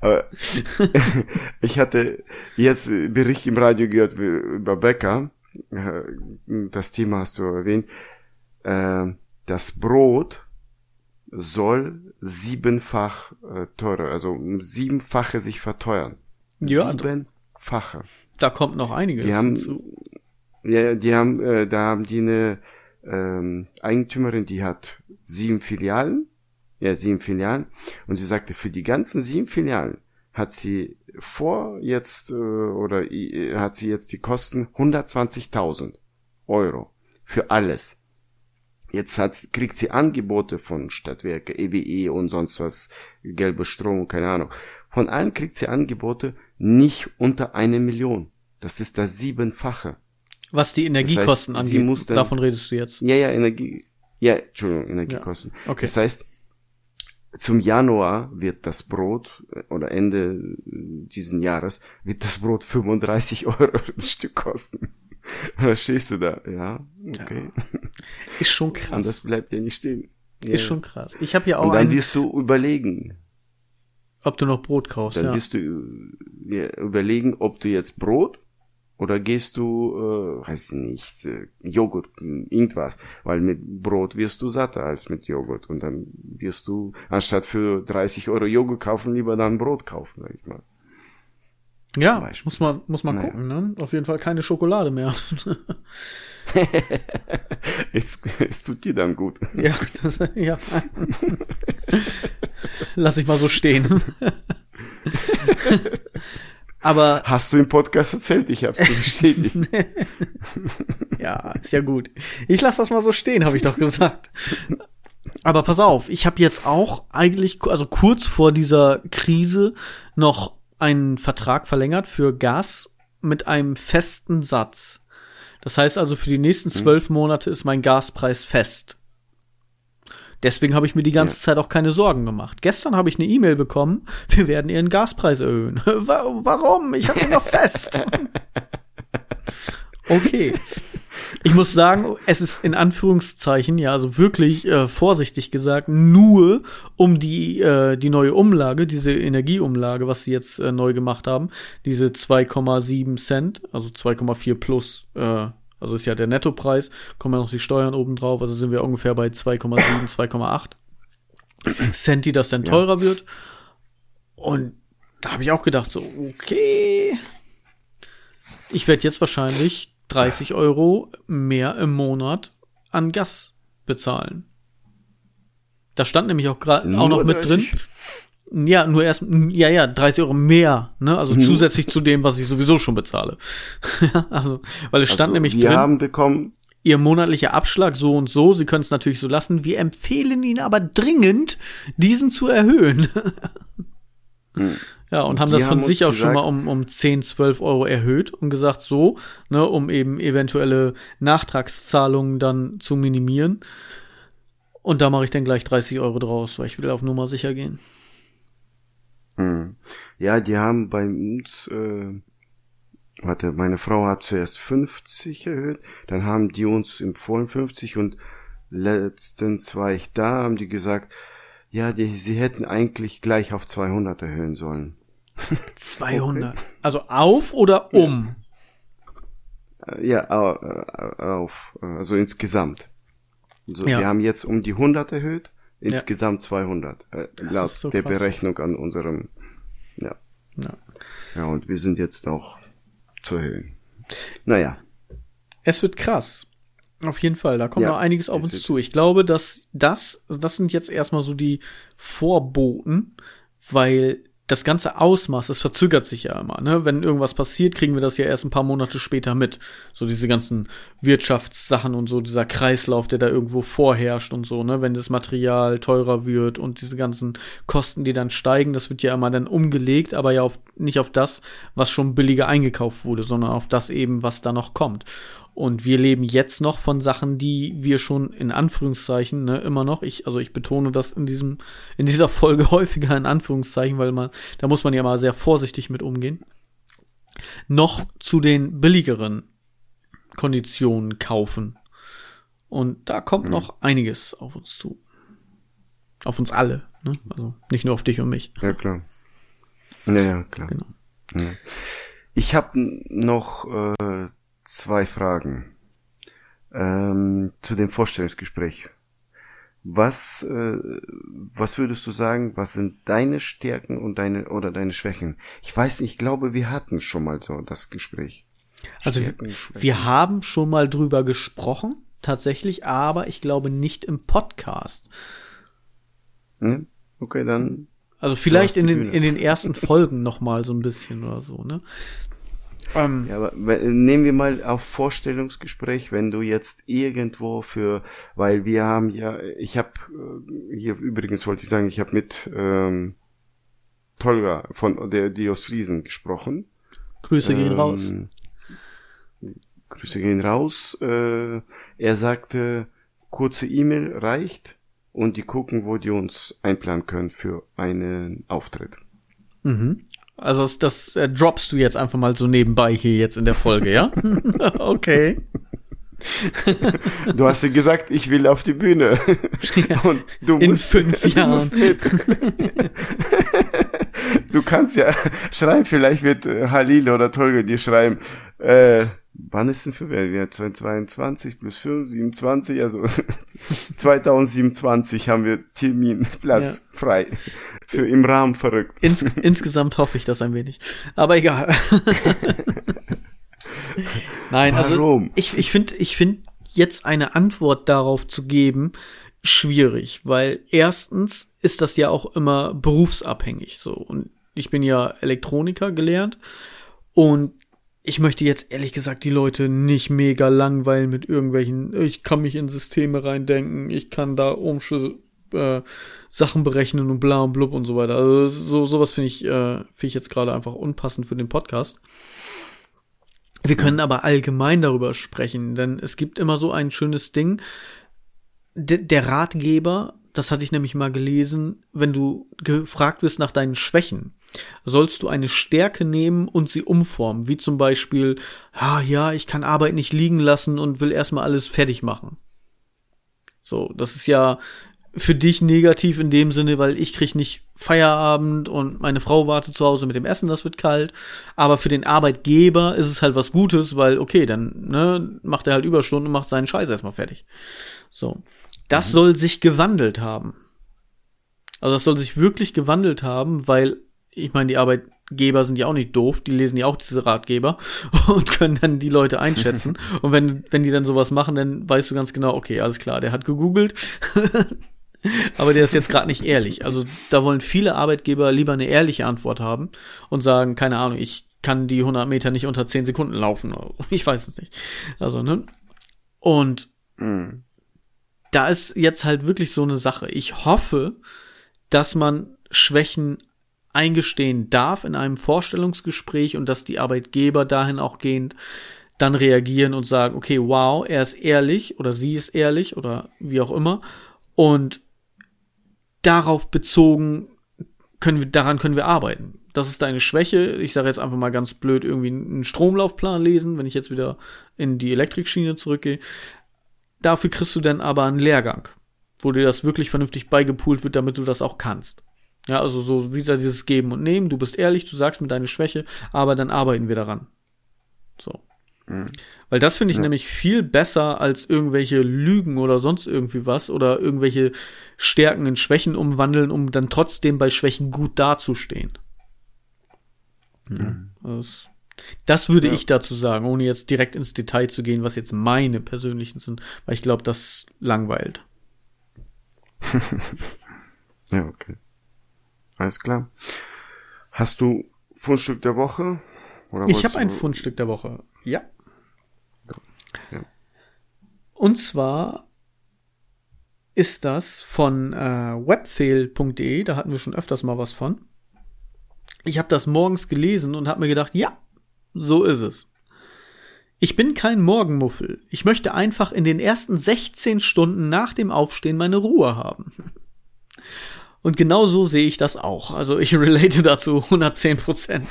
Aber [laughs] ich hatte jetzt Bericht im Radio gehört über Bäcker das Thema hast du erwähnt, äh, das Brot soll siebenfach äh, teurer, also siebenfache sich verteuern. Ja, siebenfache. Da kommt noch einiges die haben, hinzu. Ja, die haben, äh, da haben die eine ähm, Eigentümerin, die hat sieben Filialen, ja, sieben Filialen, und sie sagte, für die ganzen sieben Filialen hat sie vor jetzt äh, oder äh, hat sie jetzt die Kosten 120.000 Euro für alles. Jetzt hat, kriegt sie Angebote von Stadtwerke, EWE e und sonst was, gelbe Strom, keine Ahnung. Von allen kriegt sie Angebote nicht unter eine Million. Das ist das siebenfache. Was die Energiekosten das heißt, angeht, davon redest du jetzt. Ja, ja, Energie, ja, Entschuldigung, Energiekosten. Ja, okay. Das heißt, zum Januar wird das Brot oder Ende diesen Jahres wird das Brot 35 [laughs] Euro das Stück kosten. [laughs] Dann stehst du da, ja, okay. Ja. Ist schon [laughs] krass. Und das bleibt ja nicht stehen. Ja. Ist schon krass. Ich habe ja auch. Und dann wirst du überlegen. Ob du noch Brot kaufst. Dann ja. wirst du ja, überlegen, ob du jetzt Brot oder gehst du, äh, weiß ich nicht, äh, Joghurt, irgendwas. Weil mit Brot wirst du satter als mit Joghurt. Und dann wirst du, anstatt für 30 Euro Joghurt kaufen, lieber dann Brot kaufen, sag ich mal. Ja, muss man, muss man naja. gucken, ne? Auf jeden Fall keine Schokolade mehr. [laughs] es, es tut dir dann gut. Ja, das, ja. Lass ich mal so stehen. [laughs] Aber hast du im Podcast erzählt? Ich hab's bestätigt. [laughs] ja, ist ja gut. Ich lasse das mal so stehen, habe ich doch gesagt. Aber pass auf, ich habe jetzt auch eigentlich, also kurz vor dieser Krise noch einen Vertrag verlängert für Gas mit einem festen Satz. Das heißt also, für die nächsten hm. zwölf Monate ist mein Gaspreis fest. Deswegen habe ich mir die ganze ja. Zeit auch keine Sorgen gemacht. Gestern habe ich eine E-Mail bekommen, [laughs] wir werden ihren Gaspreis erhöhen. [laughs] Warum? Ich habe ihn noch fest. [laughs] okay. Ich muss sagen, es ist in Anführungszeichen, ja, also wirklich äh, vorsichtig gesagt, nur um die, äh, die neue Umlage, diese Energieumlage, was sie jetzt äh, neu gemacht haben, diese 2,7 Cent, also 2,4 plus äh, also ist ja der Nettopreis, kommen ja noch die Steuern oben drauf, also sind wir ungefähr bei 2,7, 2,8 Cent, die das dann teurer ja. wird. Und da habe ich auch gedacht, so, okay, ich werde jetzt wahrscheinlich 30 Euro mehr im Monat an Gas bezahlen. Da stand nämlich auch gerade auch noch mit 30? drin. Ja, nur erst, ja, ja, 30 Euro mehr, ne? Also mhm. zusätzlich zu dem, was ich sowieso schon bezahle. [laughs] also, weil es stand also, nämlich wir drin. haben bekommen. Ihr monatlicher Abschlag so und so, Sie können es natürlich so lassen. Wir empfehlen Ihnen aber dringend, diesen zu erhöhen. [laughs] mhm. Ja, und haben Die das von haben sich auch schon mal um, um 10, 12 Euro erhöht und gesagt, so, ne, um eben eventuelle Nachtragszahlungen dann zu minimieren. Und da mache ich dann gleich 30 Euro draus, weil ich will auf Nummer sicher gehen. Hm. Ja, die haben bei uns, äh, warte, meine Frau hat zuerst 50 erhöht, dann haben die uns empfohlen 50 und letztens war ich da, haben die gesagt, ja, die, sie hätten eigentlich gleich auf 200 erhöhen sollen. [laughs] 200? Okay. Also auf oder um? Ja, ja auf, also insgesamt. Also ja. Wir haben jetzt um die 100 erhöht Insgesamt ja. 200, äh, laut so der krass. Berechnung an unserem, ja. ja. Ja, und wir sind jetzt auch zu erhöhen. Naja. Es wird krass. Auf jeden Fall, da kommt ja, noch einiges auf uns zu. Ich glaube, dass das, das sind jetzt erstmal so die Vorboten weil das ganze Ausmaß, das verzögert sich ja immer. Ne? Wenn irgendwas passiert, kriegen wir das ja erst ein paar Monate später mit. So diese ganzen Wirtschaftssachen und so, dieser Kreislauf, der da irgendwo vorherrscht und so, ne? Wenn das Material teurer wird und diese ganzen Kosten, die dann steigen, das wird ja immer dann umgelegt, aber ja auf, nicht auf das, was schon billiger eingekauft wurde, sondern auf das eben, was da noch kommt. Und wir leben jetzt noch von Sachen, die wir schon in Anführungszeichen, ne, immer noch, ich, also ich betone das in diesem, in dieser Folge [laughs] häufiger in Anführungszeichen, weil man, da muss man ja mal sehr vorsichtig mit umgehen, noch zu den billigeren Konditionen kaufen. Und da kommt mhm. noch einiges auf uns zu. Auf uns alle, ne? Also nicht nur auf dich und mich. Ja, klar. Ja, ja, klar. Genau. Ja. Ich habe noch äh, zwei Fragen ähm, zu dem Vorstellungsgespräch. Was, äh, was würdest du sagen, was sind deine Stärken und deine oder deine Schwächen? Ich weiß nicht, ich glaube, wir hatten schon mal so das Gespräch. Also Stärken, wir haben schon mal drüber gesprochen, tatsächlich, aber ich glaube nicht im Podcast. Hm? Okay, dann. Also vielleicht in den, in den ersten Folgen noch mal so ein bisschen oder so, ne? Ähm, ja, aber nehmen wir mal auf Vorstellungsgespräch, wenn du jetzt irgendwo für, weil wir haben ja, ich habe äh, hier übrigens wollte ich sagen, ich habe mit ähm, Tolga von der die aus Friesen gesprochen. Grüße gehen ähm, raus. Grüße gehen raus. Äh, er sagte, kurze E-Mail reicht und die gucken, wo die uns einplanen können für einen Auftritt. Mhm. Also das, das äh, droppst du jetzt einfach mal so nebenbei hier jetzt in der Folge, ja? [laughs] okay. Du hast ja gesagt, ich will auf die Bühne. Ja, Und du in musst, fünf Jahren. Du, musst mit. du kannst ja schreiben, vielleicht wird Halil oder Tolga dir schreiben, äh, wann ist denn für wer? Wir 2022 plus 5, 27, also [laughs] 2027 haben wir Terminplatz ja. frei. Für im Rahmen verrückt. Ins, insgesamt hoffe ich das ein wenig. Aber egal. [laughs] Nein, also Warum? also ich, ich finde, ich finde jetzt eine Antwort darauf zu geben, schwierig, weil erstens ist das ja auch immer berufsabhängig so. Und ich bin ja Elektroniker gelernt und ich möchte jetzt ehrlich gesagt die Leute nicht mega langweilen mit irgendwelchen, ich kann mich in Systeme reindenken, ich kann da Umschlüsse, äh, Sachen berechnen und bla und blub und so weiter. Also so sowas finde ich, äh, finde ich jetzt gerade einfach unpassend für den Podcast. Wir können aber allgemein darüber sprechen, denn es gibt immer so ein schönes Ding. D der Ratgeber, das hatte ich nämlich mal gelesen, wenn du gefragt wirst nach deinen Schwächen, sollst du eine Stärke nehmen und sie umformen, wie zum Beispiel, ah, ja, ich kann Arbeit nicht liegen lassen und will erstmal alles fertig machen. So, das ist ja für dich negativ in dem Sinne, weil ich krieg nicht Feierabend und meine Frau wartet zu Hause mit dem Essen, das wird kalt. Aber für den Arbeitgeber ist es halt was Gutes, weil, okay, dann ne, macht er halt Überstunden und macht seinen Scheiß erstmal fertig. So. Das mhm. soll sich gewandelt haben. Also das soll sich wirklich gewandelt haben, weil ich meine, die Arbeitgeber sind ja auch nicht doof, die lesen ja auch diese Ratgeber [laughs] und können dann die Leute einschätzen. [laughs] und wenn, wenn die dann sowas machen, dann weißt du ganz genau, okay, alles klar, der hat gegoogelt, [laughs] aber der ist jetzt gerade nicht ehrlich. Also da wollen viele Arbeitgeber lieber eine ehrliche Antwort haben und sagen, keine Ahnung, ich kann die 100 Meter nicht unter 10 Sekunden laufen. Ich weiß es nicht. Also, ne? Und mhm. da ist jetzt halt wirklich so eine Sache. Ich hoffe, dass man Schwächen eingestehen darf in einem Vorstellungsgespräch und dass die Arbeitgeber dahin auch gehend dann reagieren und sagen, okay, wow, er ist ehrlich oder sie ist ehrlich oder wie auch immer und darauf bezogen können wir, daran können wir arbeiten. Das ist deine Schwäche. Ich sage jetzt einfach mal ganz blöd irgendwie einen Stromlaufplan lesen, wenn ich jetzt wieder in die Elektrikschiene zurückgehe. Dafür kriegst du dann aber einen Lehrgang, wo dir das wirklich vernünftig beigepult wird, damit du das auch kannst. Ja, also so wie gesagt, dieses Geben und Nehmen. Du bist ehrlich, du sagst mir deine Schwäche, aber dann arbeiten wir daran. So. Mhm. Weil das finde ich ja. nämlich viel besser als irgendwelche Lügen oder sonst irgendwie was oder irgendwelche Stärken in Schwächen umwandeln, um dann trotzdem bei Schwächen gut dazustehen. Mhm. Das, das, würde ja. ich dazu sagen, ohne jetzt direkt ins Detail zu gehen, was jetzt meine persönlichen sind, weil ich glaube, das langweilt. [laughs] ja, okay. Alles klar. Hast du Fundstück der Woche? Ich habe ein Fundstück der Woche. Ja. ja. Und zwar ist das von äh, webfail.de, da hatten wir schon öfters mal was von. Ich habe das morgens gelesen und habe mir gedacht, ja, so ist es. Ich bin kein Morgenmuffel. Ich möchte einfach in den ersten 16 Stunden nach dem Aufstehen meine Ruhe haben. Und genau so sehe ich das auch. Also ich [laughs] relate dazu 110 Prozent.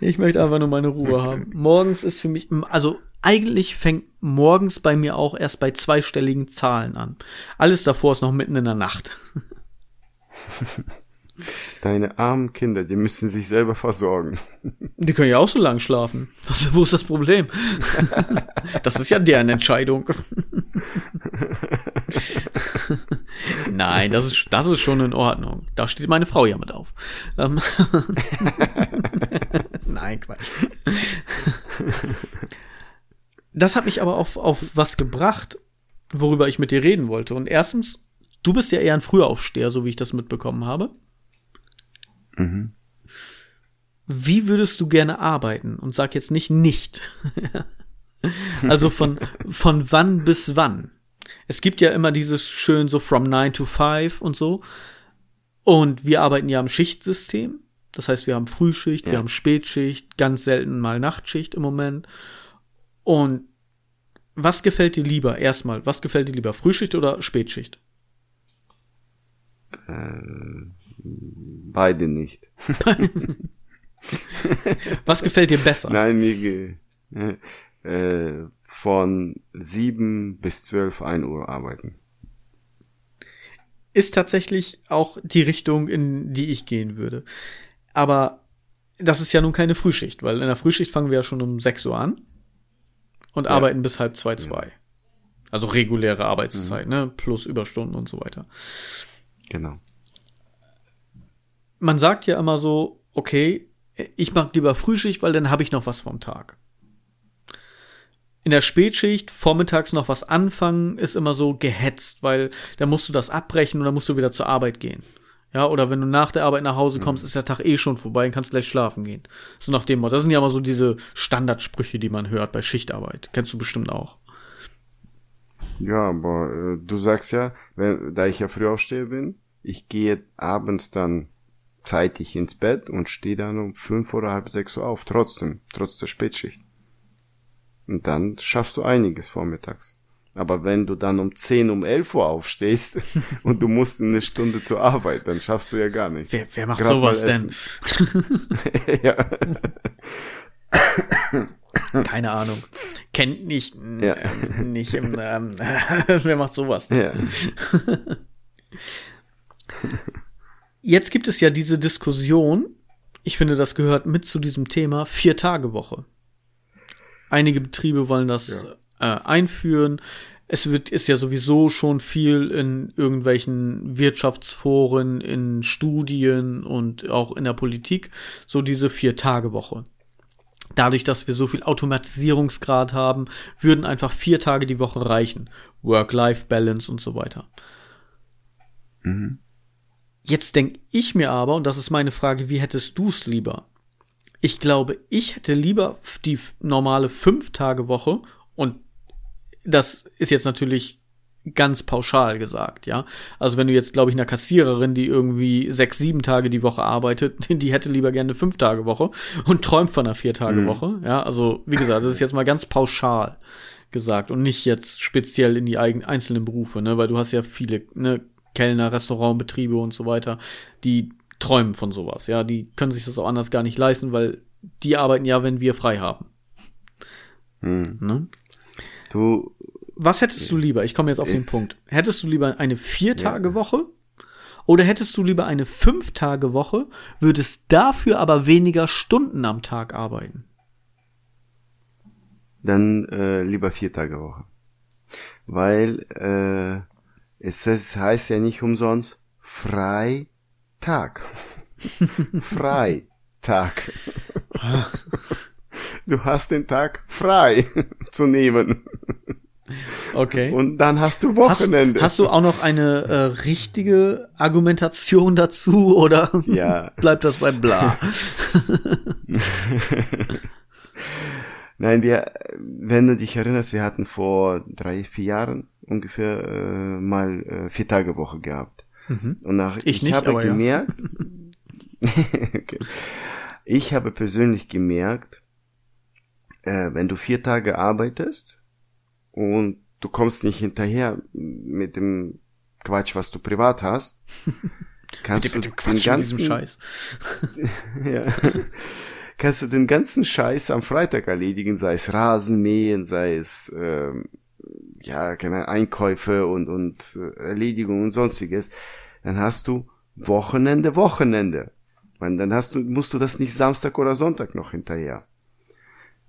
ich möchte einfach nur meine Ruhe haben. Morgens ist für mich, also eigentlich fängt morgens bei mir auch erst bei zweistelligen Zahlen an. Alles davor ist noch mitten in der Nacht. [laughs] Deine armen Kinder, die müssen sich selber versorgen. Die können ja auch so lang schlafen. Was, wo ist das Problem? [laughs] Das ist ja deren Entscheidung. Nein, das ist, das ist schon in Ordnung. Da steht meine Frau ja mit auf. Ähm, [laughs] Nein, Quatsch. Das hat mich aber auf, auf was gebracht, worüber ich mit dir reden wollte. Und erstens, du bist ja eher ein Frühaufsteher, so wie ich das mitbekommen habe. Mhm. Wie würdest du gerne arbeiten? Und sag jetzt nicht nicht. [laughs] also von, von wann bis wann? Es gibt ja immer dieses schön so from 9 to 5 und so. Und wir arbeiten ja im Schichtsystem. Das heißt, wir haben Frühschicht, ja. wir haben Spätschicht, ganz selten mal Nachtschicht im Moment. Und was gefällt dir lieber? Erstmal, was gefällt dir lieber? Frühschicht oder Spätschicht? Ähm, beide nicht. [laughs] was gefällt dir besser? Nein, mir äh, von sieben bis zwölf ein Uhr arbeiten. Ist tatsächlich auch die Richtung, in die ich gehen würde. Aber das ist ja nun keine Frühschicht, weil in der Frühschicht fangen wir ja schon um sechs Uhr an und ja. arbeiten bis halb zwei, zwei. Ja. Also reguläre Arbeitszeit, mhm. ne? Plus Überstunden und so weiter. Genau. Man sagt ja immer so, okay, ich mag lieber Frühschicht, weil dann habe ich noch was vom Tag. In der Spätschicht vormittags noch was anfangen, ist immer so gehetzt, weil da musst du das abbrechen und dann musst du wieder zur Arbeit gehen. Ja, oder wenn du nach der Arbeit nach Hause kommst, mhm. ist der Tag eh schon vorbei und kannst gleich schlafen gehen. So nach dem Motto. Das sind ja immer so diese Standardsprüche, die man hört bei Schichtarbeit. Kennst du bestimmt auch. Ja, aber äh, du sagst ja, wenn, da ich ja früh aufstehe bin, ich gehe abends dann zeitig ins Bett und stehe dann um fünf oder halb sechs Uhr auf, trotzdem, trotz der Spätschicht. Und dann schaffst du einiges vormittags. Aber wenn du dann um 10, um 11 Uhr aufstehst [laughs] und du musst eine Stunde zur Arbeit, dann schaffst du ja gar nichts. Wer, wer macht Grad sowas denn? [laughs] ja. [laughs] Keine Ahnung. Kennt nicht, ja. äh, nicht im, ähm, wer macht sowas? Ja. Jetzt gibt es ja diese Diskussion, ich finde, das gehört mit zu diesem Thema, Vier-Tage-Woche. Einige Betriebe wollen das ja. äh, einführen. Es wird, ist ja sowieso schon viel in irgendwelchen Wirtschaftsforen, in Studien und auch in der Politik, so diese Vier-Tage-Woche. Dadurch, dass wir so viel Automatisierungsgrad haben, würden einfach vier Tage die Woche reichen. Work-Life-Balance und so weiter. Mhm. Jetzt denke ich mir aber, und das ist meine Frage, wie hättest du es lieber? Ich glaube, ich hätte lieber die normale Fünf-Tage-Woche und das ist jetzt natürlich ganz pauschal gesagt, ja. Also wenn du jetzt, glaube ich, einer Kassiererin, die irgendwie sechs, sieben Tage die Woche arbeitet, [laughs] die hätte lieber gerne eine Fünf-Tage-Woche und träumt von einer Vier-Tage-Woche, mhm. ja. Also, wie gesagt, das ist jetzt mal ganz pauschal gesagt und nicht jetzt speziell in die eigenen einzelnen Berufe, ne, weil du hast ja viele, ne, Kellner, Restaurantbetriebe und so weiter, die träumen von sowas, ja, die können sich das auch anders gar nicht leisten, weil die arbeiten ja, wenn wir frei haben. Hm. Ne? Du. Was hättest du lieber? Ich komme jetzt auf den Punkt. Hättest du lieber eine Vier-Tage-Woche? Ja. Oder hättest du lieber eine Fünf-Tage-Woche, würdest dafür aber weniger Stunden am Tag arbeiten? Dann äh, lieber Vier-Tage-Woche. Weil äh, es, es heißt ja nicht umsonst Freitag. [laughs] Freitag. Du hast den Tag frei [laughs] zu nehmen. Okay. Und dann hast du Wochenende. Hast, hast du auch noch eine äh, richtige Argumentation dazu oder [laughs] ja. bleibt das bei bla? Nein, wir, wenn du dich erinnerst, wir hatten vor drei, vier Jahren ungefähr äh, mal äh, vier Tage Woche gehabt. Mhm. Und nach, ich, ich nicht, habe gemerkt, ja. [laughs] okay. ich habe persönlich gemerkt, äh, wenn du vier Tage arbeitest und du kommst nicht hinterher mit dem Quatsch, was du privat hast, [laughs] kannst mit, du mit den ganzen Scheiß. [laughs] ja, kannst du den ganzen Scheiß am Freitag erledigen, sei es Rasenmähen, sei es ähm, ja keine Einkäufe und und äh, Erledigung und sonstiges, dann hast du Wochenende, Wochenende. Und dann hast du musst du das nicht Samstag oder Sonntag noch hinterher.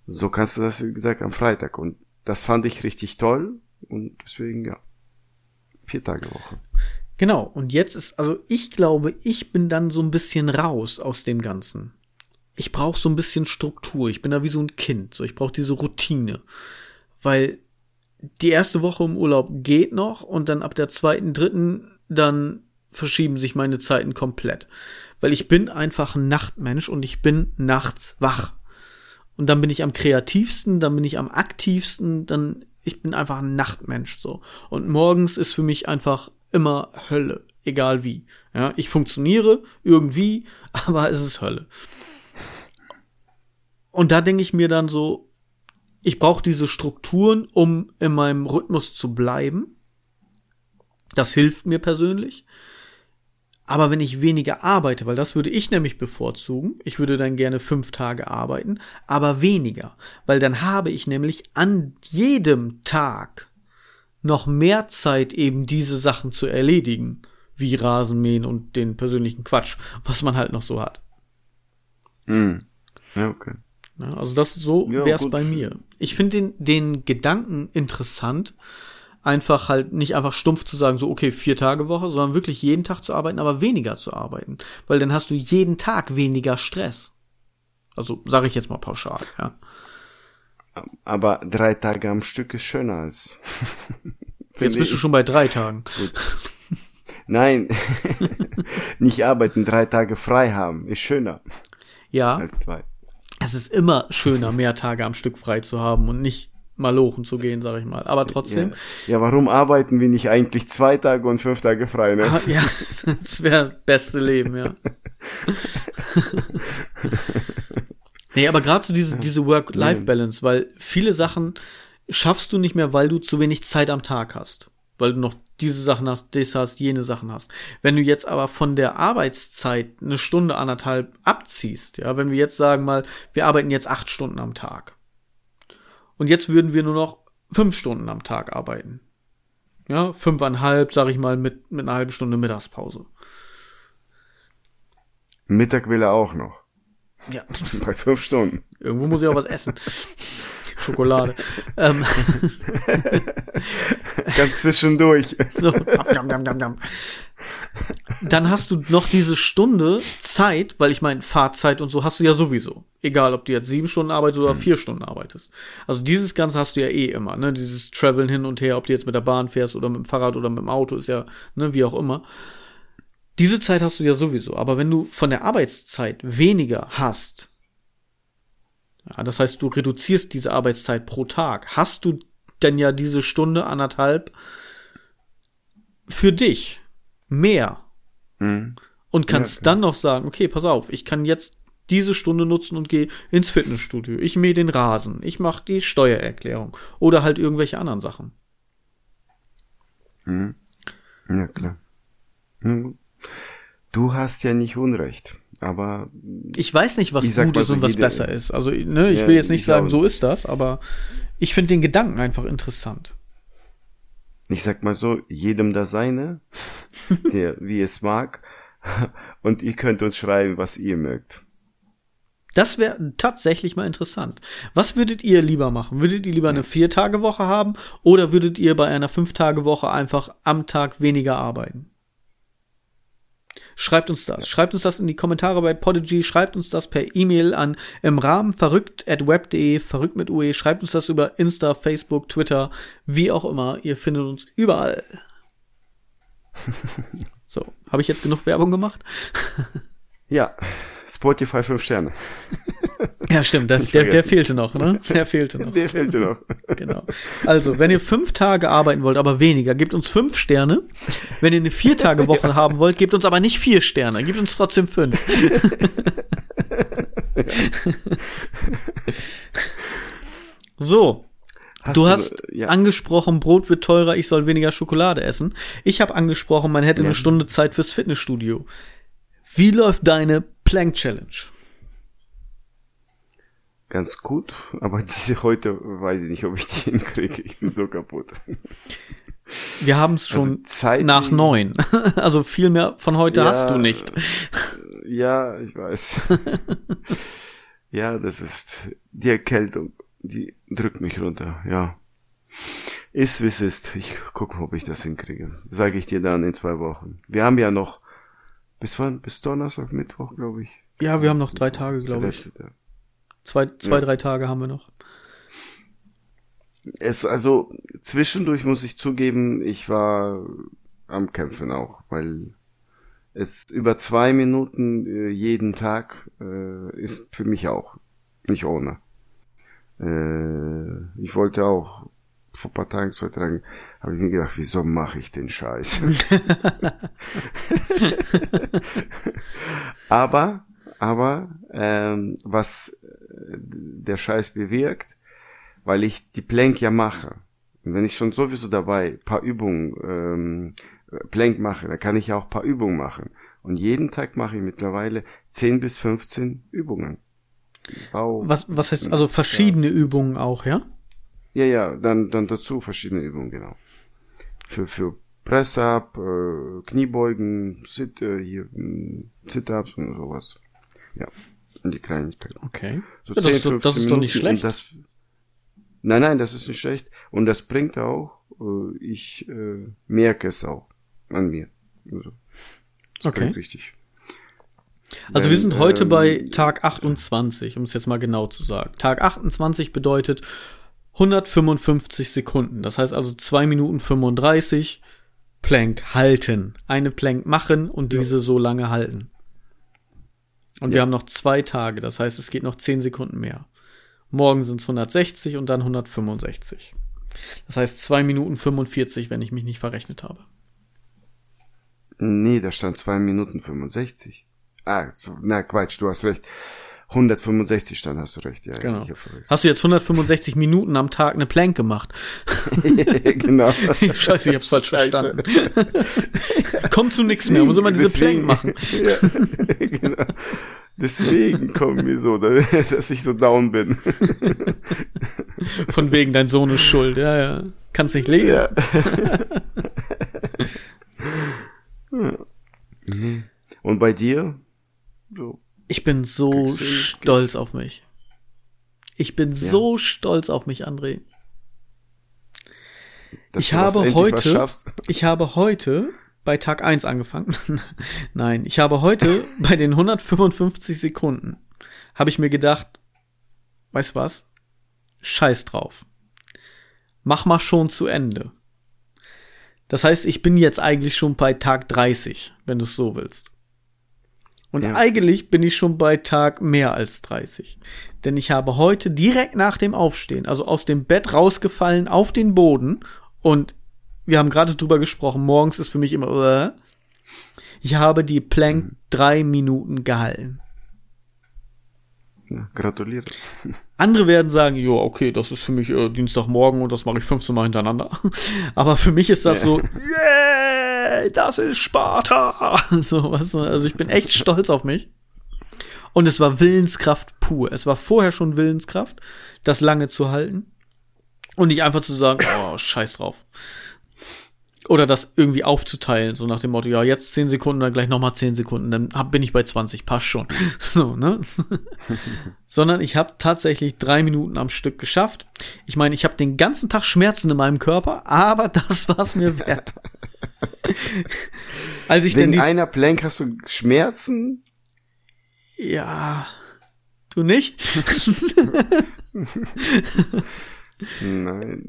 So kannst du das wie gesagt am Freitag und das fand ich richtig toll und deswegen, ja, vier Tage Woche. Genau, und jetzt ist, also ich glaube, ich bin dann so ein bisschen raus aus dem Ganzen. Ich brauche so ein bisschen Struktur. Ich bin da wie so ein Kind. So, ich brauche diese Routine. Weil die erste Woche im Urlaub geht noch und dann ab der zweiten, dritten, dann verschieben sich meine Zeiten komplett. Weil ich bin einfach ein Nachtmensch und ich bin nachts wach. Und dann bin ich am kreativsten, dann bin ich am aktivsten, dann ich bin einfach ein Nachtmensch so. Und morgens ist für mich einfach immer Hölle, egal wie. Ja, ich funktioniere irgendwie, [laughs] aber es ist Hölle. Und da denke ich mir dann so, ich brauche diese Strukturen, um in meinem Rhythmus zu bleiben. Das hilft mir persönlich. Aber wenn ich weniger arbeite, weil das würde ich nämlich bevorzugen, ich würde dann gerne fünf Tage arbeiten, aber weniger, weil dann habe ich nämlich an jedem Tag noch mehr Zeit, eben diese Sachen zu erledigen, wie Rasenmähen und den persönlichen Quatsch, was man halt noch so hat. Mm. Ja, okay. Also das so ja, wär's gut. bei mir. Ich finde den, den Gedanken interessant, einfach halt nicht einfach stumpf zu sagen, so okay, vier Tage Woche, sondern wirklich jeden Tag zu arbeiten, aber weniger zu arbeiten. Weil dann hast du jeden Tag weniger Stress. Also sage ich jetzt mal pauschal, ja. Aber drei Tage am Stück ist schöner als. [laughs] jetzt bist du schon bei drei Tagen. Gut. Nein, [laughs] nicht arbeiten, drei Tage frei haben, ist schöner. Ja. Als zwei. Es ist immer schöner, mehr Tage am Stück frei zu haben und nicht malochen zu gehen, sag ich mal. Aber trotzdem. Ja, ja, warum arbeiten wir nicht eigentlich zwei Tage und fünf Tage frei, ne? Ah, ja, [laughs] das wäre beste Leben, ja. [laughs] nee, aber gerade so diese, diese Work-Life-Balance, weil viele Sachen schaffst du nicht mehr, weil du zu wenig Zeit am Tag hast. Weil du noch diese Sachen hast, das hast, jene Sachen hast. Wenn du jetzt aber von der Arbeitszeit eine Stunde, anderthalb abziehst, ja, wenn wir jetzt sagen mal, wir arbeiten jetzt acht Stunden am Tag und jetzt würden wir nur noch fünf Stunden am Tag arbeiten. Ja, fünfeinhalb, sag ich mal, mit, mit einer halben Stunde Mittagspause. Mittag will er auch noch. Ja. [laughs] Bei fünf Stunden. Irgendwo muss ich auch was essen. Schokolade. [laughs] ähm. Ganz zwischendurch. So. Dann hast du noch diese Stunde Zeit, weil ich meine, Fahrzeit und so hast du ja sowieso. Egal, ob du jetzt sieben Stunden arbeitest oder mhm. vier Stunden arbeitest. Also dieses Ganze hast du ja eh immer, ne? Dieses Traveln hin und her, ob du jetzt mit der Bahn fährst oder mit dem Fahrrad oder mit dem Auto, ist ja, ne, wie auch immer. Diese Zeit hast du ja sowieso. Aber wenn du von der Arbeitszeit weniger hast, ja, das heißt, du reduzierst diese Arbeitszeit pro Tag, hast du denn ja diese Stunde, anderthalb für dich mehr. Mhm. Und kannst ja, dann noch sagen, okay, pass auf, ich kann jetzt diese Stunde nutzen und gehe ins Fitnessstudio. Ich mähe den Rasen. Ich mache die Steuererklärung. Oder halt irgendwelche anderen Sachen. Mhm. Ja, klar. Du hast ja nicht Unrecht, aber. Ich weiß nicht, was gut ist so und was besser ist. Also, ne, ich ja, will jetzt nicht sagen, so ist das, aber ich finde den Gedanken einfach interessant. Ich sag mal so, jedem das seine, [laughs] der wie es mag, und ihr könnt uns schreiben, was ihr mögt. Das wäre tatsächlich mal interessant. Was würdet ihr lieber machen? Würdet ihr lieber eine Vier-Tage-Woche haben oder würdet ihr bei einer Fünf-Tage-Woche einfach am Tag weniger arbeiten? Schreibt uns das. Schreibt uns das in die Kommentare bei Podigy. Schreibt uns das per E-Mail an im Rahmen verrückt at web.de, verrückt mit UE. Schreibt uns das über Insta, Facebook, Twitter, wie auch immer. Ihr findet uns überall. [laughs] so, habe ich jetzt genug Werbung gemacht? ja, Spotify 5 Sterne. [laughs] Ja, stimmt, der, der, der, fehlte noch, ne? [laughs] Der fehlte noch. Der fehlte noch. Genau. Also, wenn ihr fünf Tage arbeiten wollt, aber weniger, gebt uns fünf Sterne. Wenn ihr eine Vier-Tage-Woche ja. [laughs] [laughs] haben wollt, gebt uns aber nicht vier Sterne, gebt uns trotzdem fünf. so. Hast du, du hast ja. angesprochen, Brot wird teurer, ich soll weniger Schokolade essen. Ich habe angesprochen, man hätte ja. eine Stunde Zeit fürs Fitnessstudio. Wie läuft deine Plank Challenge? Ganz gut, [laughs] aber diese heute weiß ich nicht, ob ich die [laughs] hinkriege. Ich bin so kaputt. Wir haben es schon also nach neun. [laughs] Also viel mehr von heute ja, hast du nicht. Ja, ich weiß. ja, das ist die Erkältung, die drückt mich runter, ja. Ist wie es ist. Ich gucke, ob ich das hinkriege. Sage ich dir dann in zwei Wochen. Wir haben ja noch bis wann? Bis Donnerstag, Mittwoch, glaube ich. Ja, wir haben noch drei Tage, glaube ich. Tag. Zwei, zwei ja. drei Tage haben wir noch. Es, also, zwischendurch muss ich zugeben, ich war am Kämpfen auch, weil es über zwei Minuten äh, jeden Tag äh, ist für mich auch nicht ohne. Äh, ich wollte auch vor paar Tagen, zwei Tagen, habe ich mir gedacht, wieso mache ich den Scheiß? [laughs] [laughs] aber, aber ähm, was der Scheiß bewirkt, weil ich die Plank ja mache. Und wenn ich schon sowieso dabei paar Übungen ähm, Plank mache, dann kann ich ja auch paar Übungen machen. Und jeden Tag mache ich mittlerweile 10 bis 15 Übungen. Bau, was, was heißt also verschiedene ja, Übungen auch, ja? Ja, ja, dann, dann dazu verschiedene Übungen, genau. Für, für Press-Up, äh, Kniebeugen, Sit, äh, hier, Sit-Ups und sowas. Ja die Kleinigkeit. Okay. So ja, 10, das, 15 das ist Minuten doch nicht schlecht. Das, nein, nein, das ist nicht schlecht. Und das bringt auch, äh, ich äh, merke es auch an mir. Also, das okay. bringt richtig. Also Wenn, wir sind heute ähm, bei Tag 28, um es jetzt mal genau zu sagen. Tag 28 bedeutet 155 Sekunden. Das heißt also 2 Minuten 35 Plank halten. Eine Plank machen und diese ja. so lange halten. Und ja. wir haben noch zwei Tage, das heißt, es geht noch zehn Sekunden mehr. Morgen sind es 160 und dann 165. Das heißt zwei Minuten 45, wenn ich mich nicht verrechnet habe. Nee, da stand zwei Minuten 65. Ah, so, na Quatsch, du hast recht. 165 stand, hast du recht, ja. Genau. Hast du jetzt 165 Minuten am Tag eine Plank gemacht? [laughs] genau. [laughs] Scheiße, ich hab's falsch Scheiße. verstanden. [laughs] Kommt zu nichts mehr, muss immer diese deswegen, Plank machen. ja, genau. Deswegen kommt mir so, dass ich so down bin. Von wegen, dein Sohn ist schuld, ja, ja. Kannst nicht leben. Ja. Und bei dir? So ich bin so stolz auf mich. Ich bin ja. so stolz auf mich, André. Dass ich habe heute, ich habe heute bei Tag 1 angefangen. [laughs] Nein, ich habe heute [laughs] bei den 155 Sekunden habe ich mir gedacht, weißt was? Scheiß drauf. Mach mal schon zu Ende. Das heißt, ich bin jetzt eigentlich schon bei Tag 30, wenn du es so willst. Und ja. eigentlich bin ich schon bei Tag mehr als 30. Denn ich habe heute direkt nach dem Aufstehen, also aus dem Bett rausgefallen auf den Boden und wir haben gerade drüber gesprochen, morgens ist für mich immer, uh, ich habe die Plank mhm. drei Minuten gehalten. Ja, gratuliere. Andere werden sagen, ja, okay, das ist für mich äh, Dienstagmorgen und das mache ich 15 Mal hintereinander. [laughs] Aber für mich ist das so, [laughs] yeah, das ist Sparta. [laughs] So, was, also ich bin echt stolz auf mich. Und es war Willenskraft pur. Es war vorher schon Willenskraft, das lange zu halten. Und nicht einfach zu sagen, oh, scheiß drauf. Oder das irgendwie aufzuteilen, so nach dem Motto, ja, jetzt zehn Sekunden, dann gleich nochmal zehn Sekunden, dann hab, bin ich bei 20, passt schon. [laughs] so, ne? [laughs] Sondern ich habe tatsächlich drei Minuten am Stück geschafft. Ich meine, ich habe den ganzen Tag Schmerzen in meinem Körper, aber das war's mir wert. [laughs] Als ich Wenn denn einer blank, hast du Schmerzen? ja, du nicht? Nein.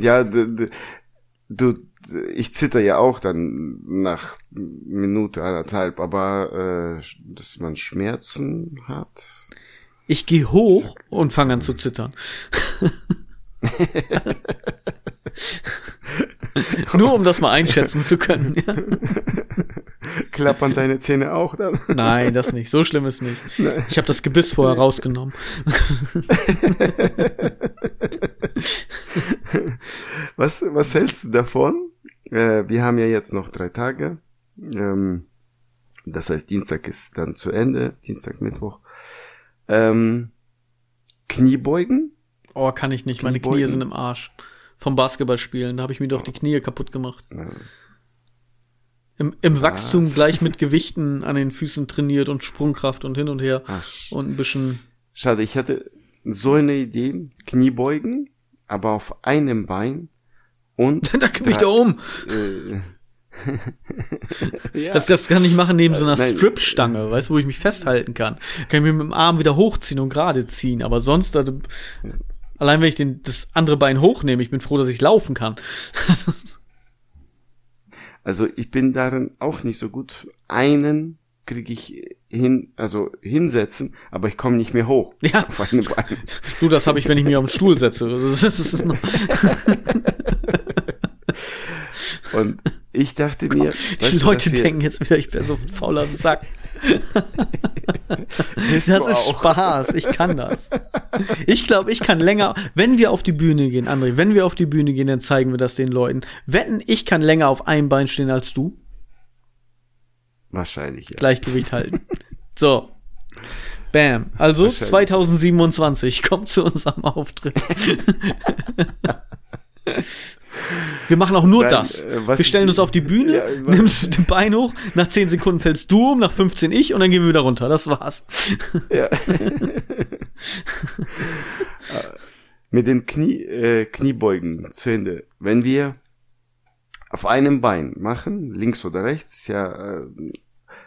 ja, du, du, ich zitter ja auch dann nach Minute anderthalb, aber äh, dass man Schmerzen hat. Ich gehe hoch und fange an zu zittern. [laughs] [laughs] [laughs] Nur um das mal einschätzen zu können. Ja. [laughs] Klappern deine Zähne auch dann? Nein, das nicht. So schlimm ist nicht. Nein. Ich habe das Gebiss vorher rausgenommen. [laughs] was, was hältst du davon? Äh, wir haben ja jetzt noch drei Tage. Ähm, das heißt, Dienstag ist dann zu Ende. Dienstag, Mittwoch. Ähm, Kniebeugen? Oh, kann ich nicht. Meine Knie sind im Arsch. Vom Basketballspielen. Da habe ich mir doch die Knie kaputt gemacht. Im, im Wachstum gleich mit Gewichten an den Füßen trainiert und Sprungkraft und hin und her. Ach, und ein bisschen. Schade, ich hatte so eine Idee. Kniebeugen, aber auf einem Bein und. [laughs] da kipp ich da um. Äh, [laughs] ja. das, das kann ich machen neben so einer Stripstange, weißt du, wo ich mich festhalten kann. Kann ich mir mit dem Arm wieder hochziehen und gerade ziehen, aber sonst, also, allein wenn ich den, das andere Bein hochnehme, ich bin froh, dass ich laufen kann. [laughs] also ich bin darin auch nicht so gut. Einen kriege ich hin, also hinsetzen, aber ich komme nicht mehr hoch. Ja. [laughs] Du, das habe ich, wenn ich mich auf den Stuhl setze. [laughs] Und ich dachte mir, die Leute denken jetzt wieder, ich wäre so ein fauler Sack. [laughs] das ist auch. Spaß, ich kann das. Ich glaube, ich kann länger, wenn wir auf die Bühne gehen, André, wenn wir auf die Bühne gehen, dann zeigen wir das den Leuten. Wetten, ich kann länger auf einem Bein stehen als du? Wahrscheinlich, ja. Gleichgewicht halten. So. Bam. Also 2027 kommt zu unserem Auftritt. [laughs] Wir machen auch nur Nein, das. Äh, wir stellen uns auf die Bühne, ja, [laughs] nimmst den Bein hoch, nach 10 Sekunden fällst du um, nach 15 ich und dann gehen wir wieder runter. Das war's. Ja. [laughs] Mit den Knie, äh, Kniebeugen zu Ende. Wenn wir auf einem Bein machen, links oder rechts, ist ja, äh,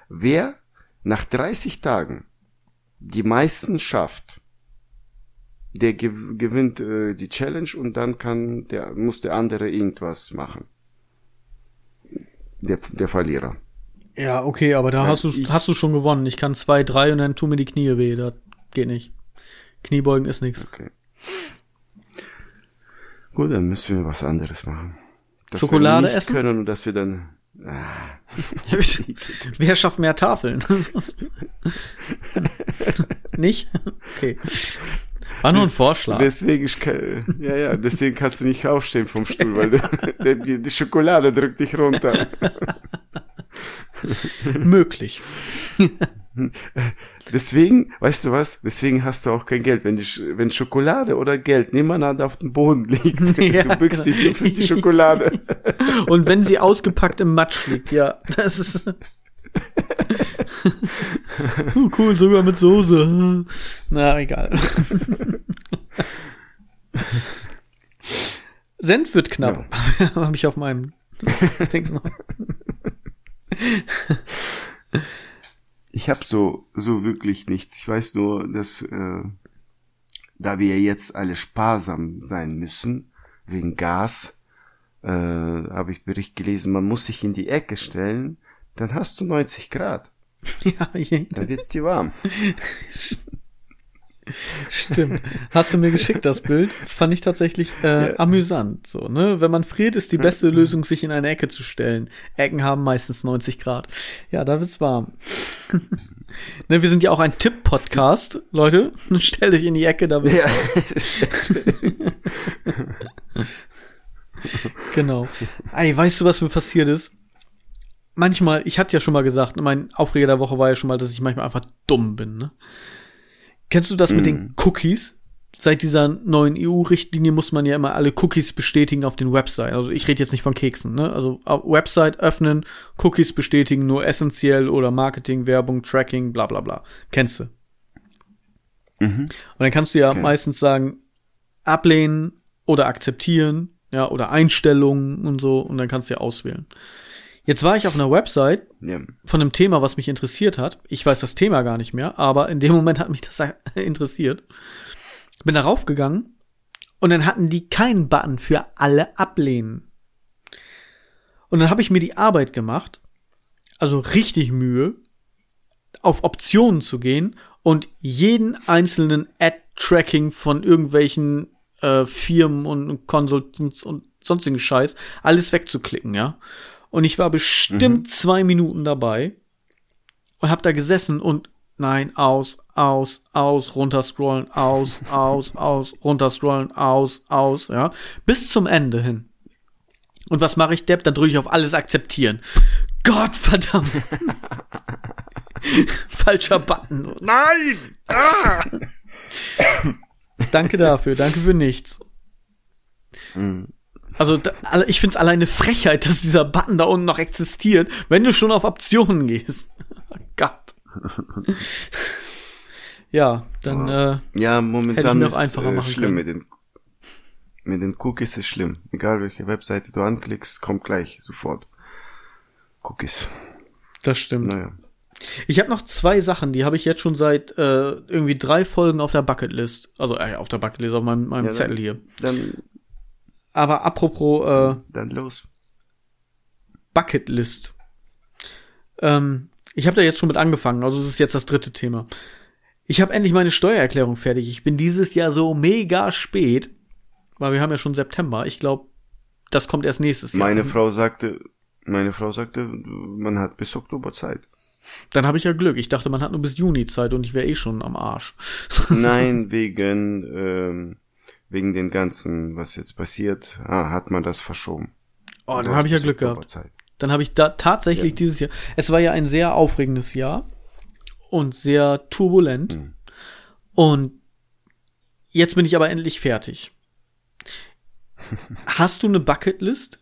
wer nach 30 Tagen die meisten schafft, der gew gewinnt äh, die Challenge und dann kann der muss der andere irgendwas machen. Der, der Verlierer. Ja, okay, aber da Weil hast du ich, hast du schon gewonnen. Ich kann zwei, drei und dann tun mir die Knie weh. Das geht nicht. Kniebeugen ist nichts. Okay. Gut, dann müssen wir was anderes machen. Dass Schokolade wir nicht essen können und dass wir dann ah. [laughs] Wer schafft mehr Tafeln? [laughs] nicht? Okay. War nur ein Vorschlag. Deswegen, ja, ja, deswegen kannst du nicht aufstehen vom Stuhl, weil du, [laughs] die, die Schokolade drückt dich runter. Möglich. [laughs] Deswegen, weißt du was? Deswegen hast du auch kein Geld. Wenn, die, wenn Schokolade oder Geld nebeneinander auf dem Boden liegt, [laughs] ja, du bückst dich nur für die Schokolade. Und wenn sie ausgepackt im Matsch liegt, ja, das ist. Oh, cool, sogar mit Soße. Na, egal. Senf wird knapp. Ja. [laughs] Habe ich auf meinem Ding noch. Ich habe so so wirklich nichts. Ich weiß nur, dass äh, da wir jetzt alle sparsam sein müssen wegen Gas, äh, habe ich Bericht gelesen, man muss sich in die Ecke stellen dann hast du 90 Grad. [laughs] Ja, je. Dann wird's dir warm. Stimmt. Hast du mir geschickt, das Bild? Fand ich tatsächlich äh, ja. amüsant. So, ne? Wenn man friert, ist die beste Lösung, sich in eine Ecke zu stellen. Ecken haben meistens 90 Grad. Ja, da wird's warm. [laughs] ne, wir sind ja auch ein Tipp-Podcast, Leute. [laughs] Stellt euch in die Ecke, da wird's warm. genau. Ey, weißt du, was mir passiert ist? Manchmal, ich hatte ja schon mal gesagt, mein Aufreger der Woche war ja schon mal, dass ich manchmal einfach dumm bin. Ne? Kennst du das mm. mit den mhm. Cookies? Seit dieser neuen EU-Richtlinie muss man ja immer alle Cookies bestätigen auf den Website. Also ich rede jetzt nicht von Keksen, ne? Also Website öffnen, Cookies bestätigen, nur essentiell oder Marketing, Werbung, Tracking, bla bla bla. Kennst du? Mhm. Und dann kannst du ja okay. meistens sagen, ablehnen oder akzeptieren ja, oder Einstellungen und so, und dann kannst du ja auswählen. Jetzt war ich auf einer Website ja. von einem Thema, was mich interessiert hat. Ich weiß das Thema gar nicht mehr, aber in dem Moment hat mich das [laughs] interessiert. Bin darauf gegangen und dann hatten die keinen Button für alle ablehnen. Und dann habe ich mir die Arbeit gemacht, also richtig Mühe, auf Optionen zu gehen und jeden einzelnen Ad-Tracking von irgendwelchen äh, Firmen und Consultants und sonstigen Scheiß alles wegzuklicken, ja. Und ich war bestimmt mhm. zwei Minuten dabei und hab da gesessen und nein, aus, aus, aus, runterscrollen, aus, [laughs] aus, aus, runterscrollen, aus, aus, ja, bis zum Ende hin. Und was mache ich, Depp? Dann drücke ich auf alles akzeptieren. Gott verdammt. [laughs] Falscher Button. Nein! Ah! danke dafür, danke für nichts. Mhm. Also da, ich finde es alleine Frechheit, dass dieser Button da unten noch existiert, wenn du schon auf Optionen gehst. [laughs] Oh Gott. [laughs] ja, dann äh, ja momentan ist einfacher äh, schlimm können. mit den mit den Cookies ist schlimm. Egal welche Webseite du anklickst, kommt gleich sofort Cookies. Das stimmt. Naja. Ich habe noch zwei Sachen, die habe ich jetzt schon seit äh, irgendwie drei Folgen auf der Bucketlist. Also äh, auf der Bucketlist, auf meinem, meinem ja, Zettel hier. Dann. Aber apropos. Äh, dann los. Bucketlist. Ähm, ich habe da jetzt schon mit angefangen, also es ist jetzt das dritte Thema. Ich habe endlich meine Steuererklärung fertig. Ich bin dieses Jahr so mega spät, weil wir haben ja schon September. Ich glaube, das kommt erst nächstes Jahr. Meine Frau sagte, meine Frau sagte, man hat bis Oktober Zeit. Dann habe ich ja Glück. Ich dachte, man hat nur bis Juni Zeit und ich wäre eh schon am Arsch. [laughs] Nein, wegen ähm, wegen den ganzen, was jetzt passiert, ah, hat man das verschoben. Oh, dann habe ich ja Glück gehabt. Zeit. Dann habe ich da tatsächlich ja. dieses Jahr. Es war ja ein sehr aufregendes Jahr und sehr turbulent. Hm. Und jetzt bin ich aber endlich fertig. [laughs] Hast du eine Bucketlist?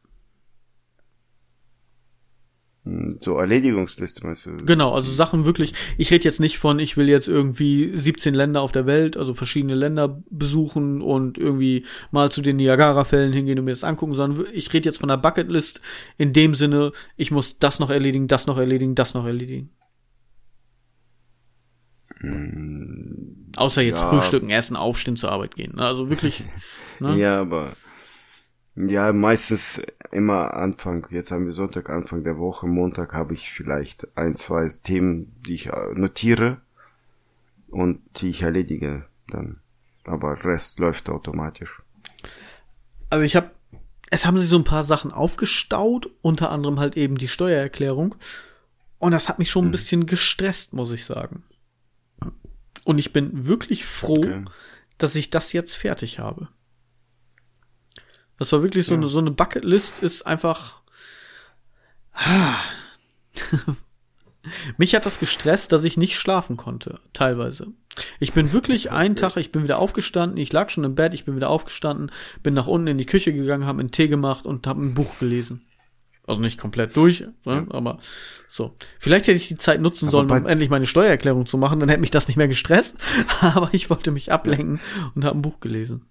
So Erledigungsliste meinst du? Genau, also Sachen wirklich, ich rede jetzt nicht von, ich will jetzt irgendwie 17 Länder auf der Welt, also verschiedene Länder besuchen und irgendwie mal zu den Niagara-Fällen hingehen und mir das angucken, sondern ich rede jetzt von einer Bucketlist in dem Sinne, ich muss das noch erledigen, das noch erledigen, das noch erledigen. Hm, Außer jetzt ja. frühstücken, essen, aufstehen, zur Arbeit gehen. Ne? Also wirklich. [laughs] ne? Ja, aber ja, meistens immer Anfang, jetzt haben wir Sonntag, Anfang der Woche, Montag habe ich vielleicht ein, zwei Themen, die ich äh, notiere und die ich erledige dann. Aber Rest läuft automatisch. Also ich habe, es haben sich so ein paar Sachen aufgestaut, unter anderem halt eben die Steuererklärung. Und das hat mich schon ein hm. bisschen gestresst, muss ich sagen. Und ich bin wirklich froh, okay. dass ich das jetzt fertig habe. Das war wirklich so, ja. eine, so eine Bucketlist, ist einfach. Ah. [laughs] Mich hat das gestresst, dass ich nicht schlafen konnte, teilweise. Ich bin wirklich einen Tag, ich bin wieder aufgestanden, ich lag schon im Bett, ich bin wieder aufgestanden, bin nach unten in die Küche gegangen, habe einen Tee gemacht und habe ein Buch gelesen. Also nicht komplett durch, ne? aber so. Vielleicht hätte ich die Zeit nutzen sollen, um endlich meine Steuererklärung zu machen, dann hätte mich das nicht mehr gestresst. [laughs] Aber ich wollte mich ablenken und habe ein Buch gelesen.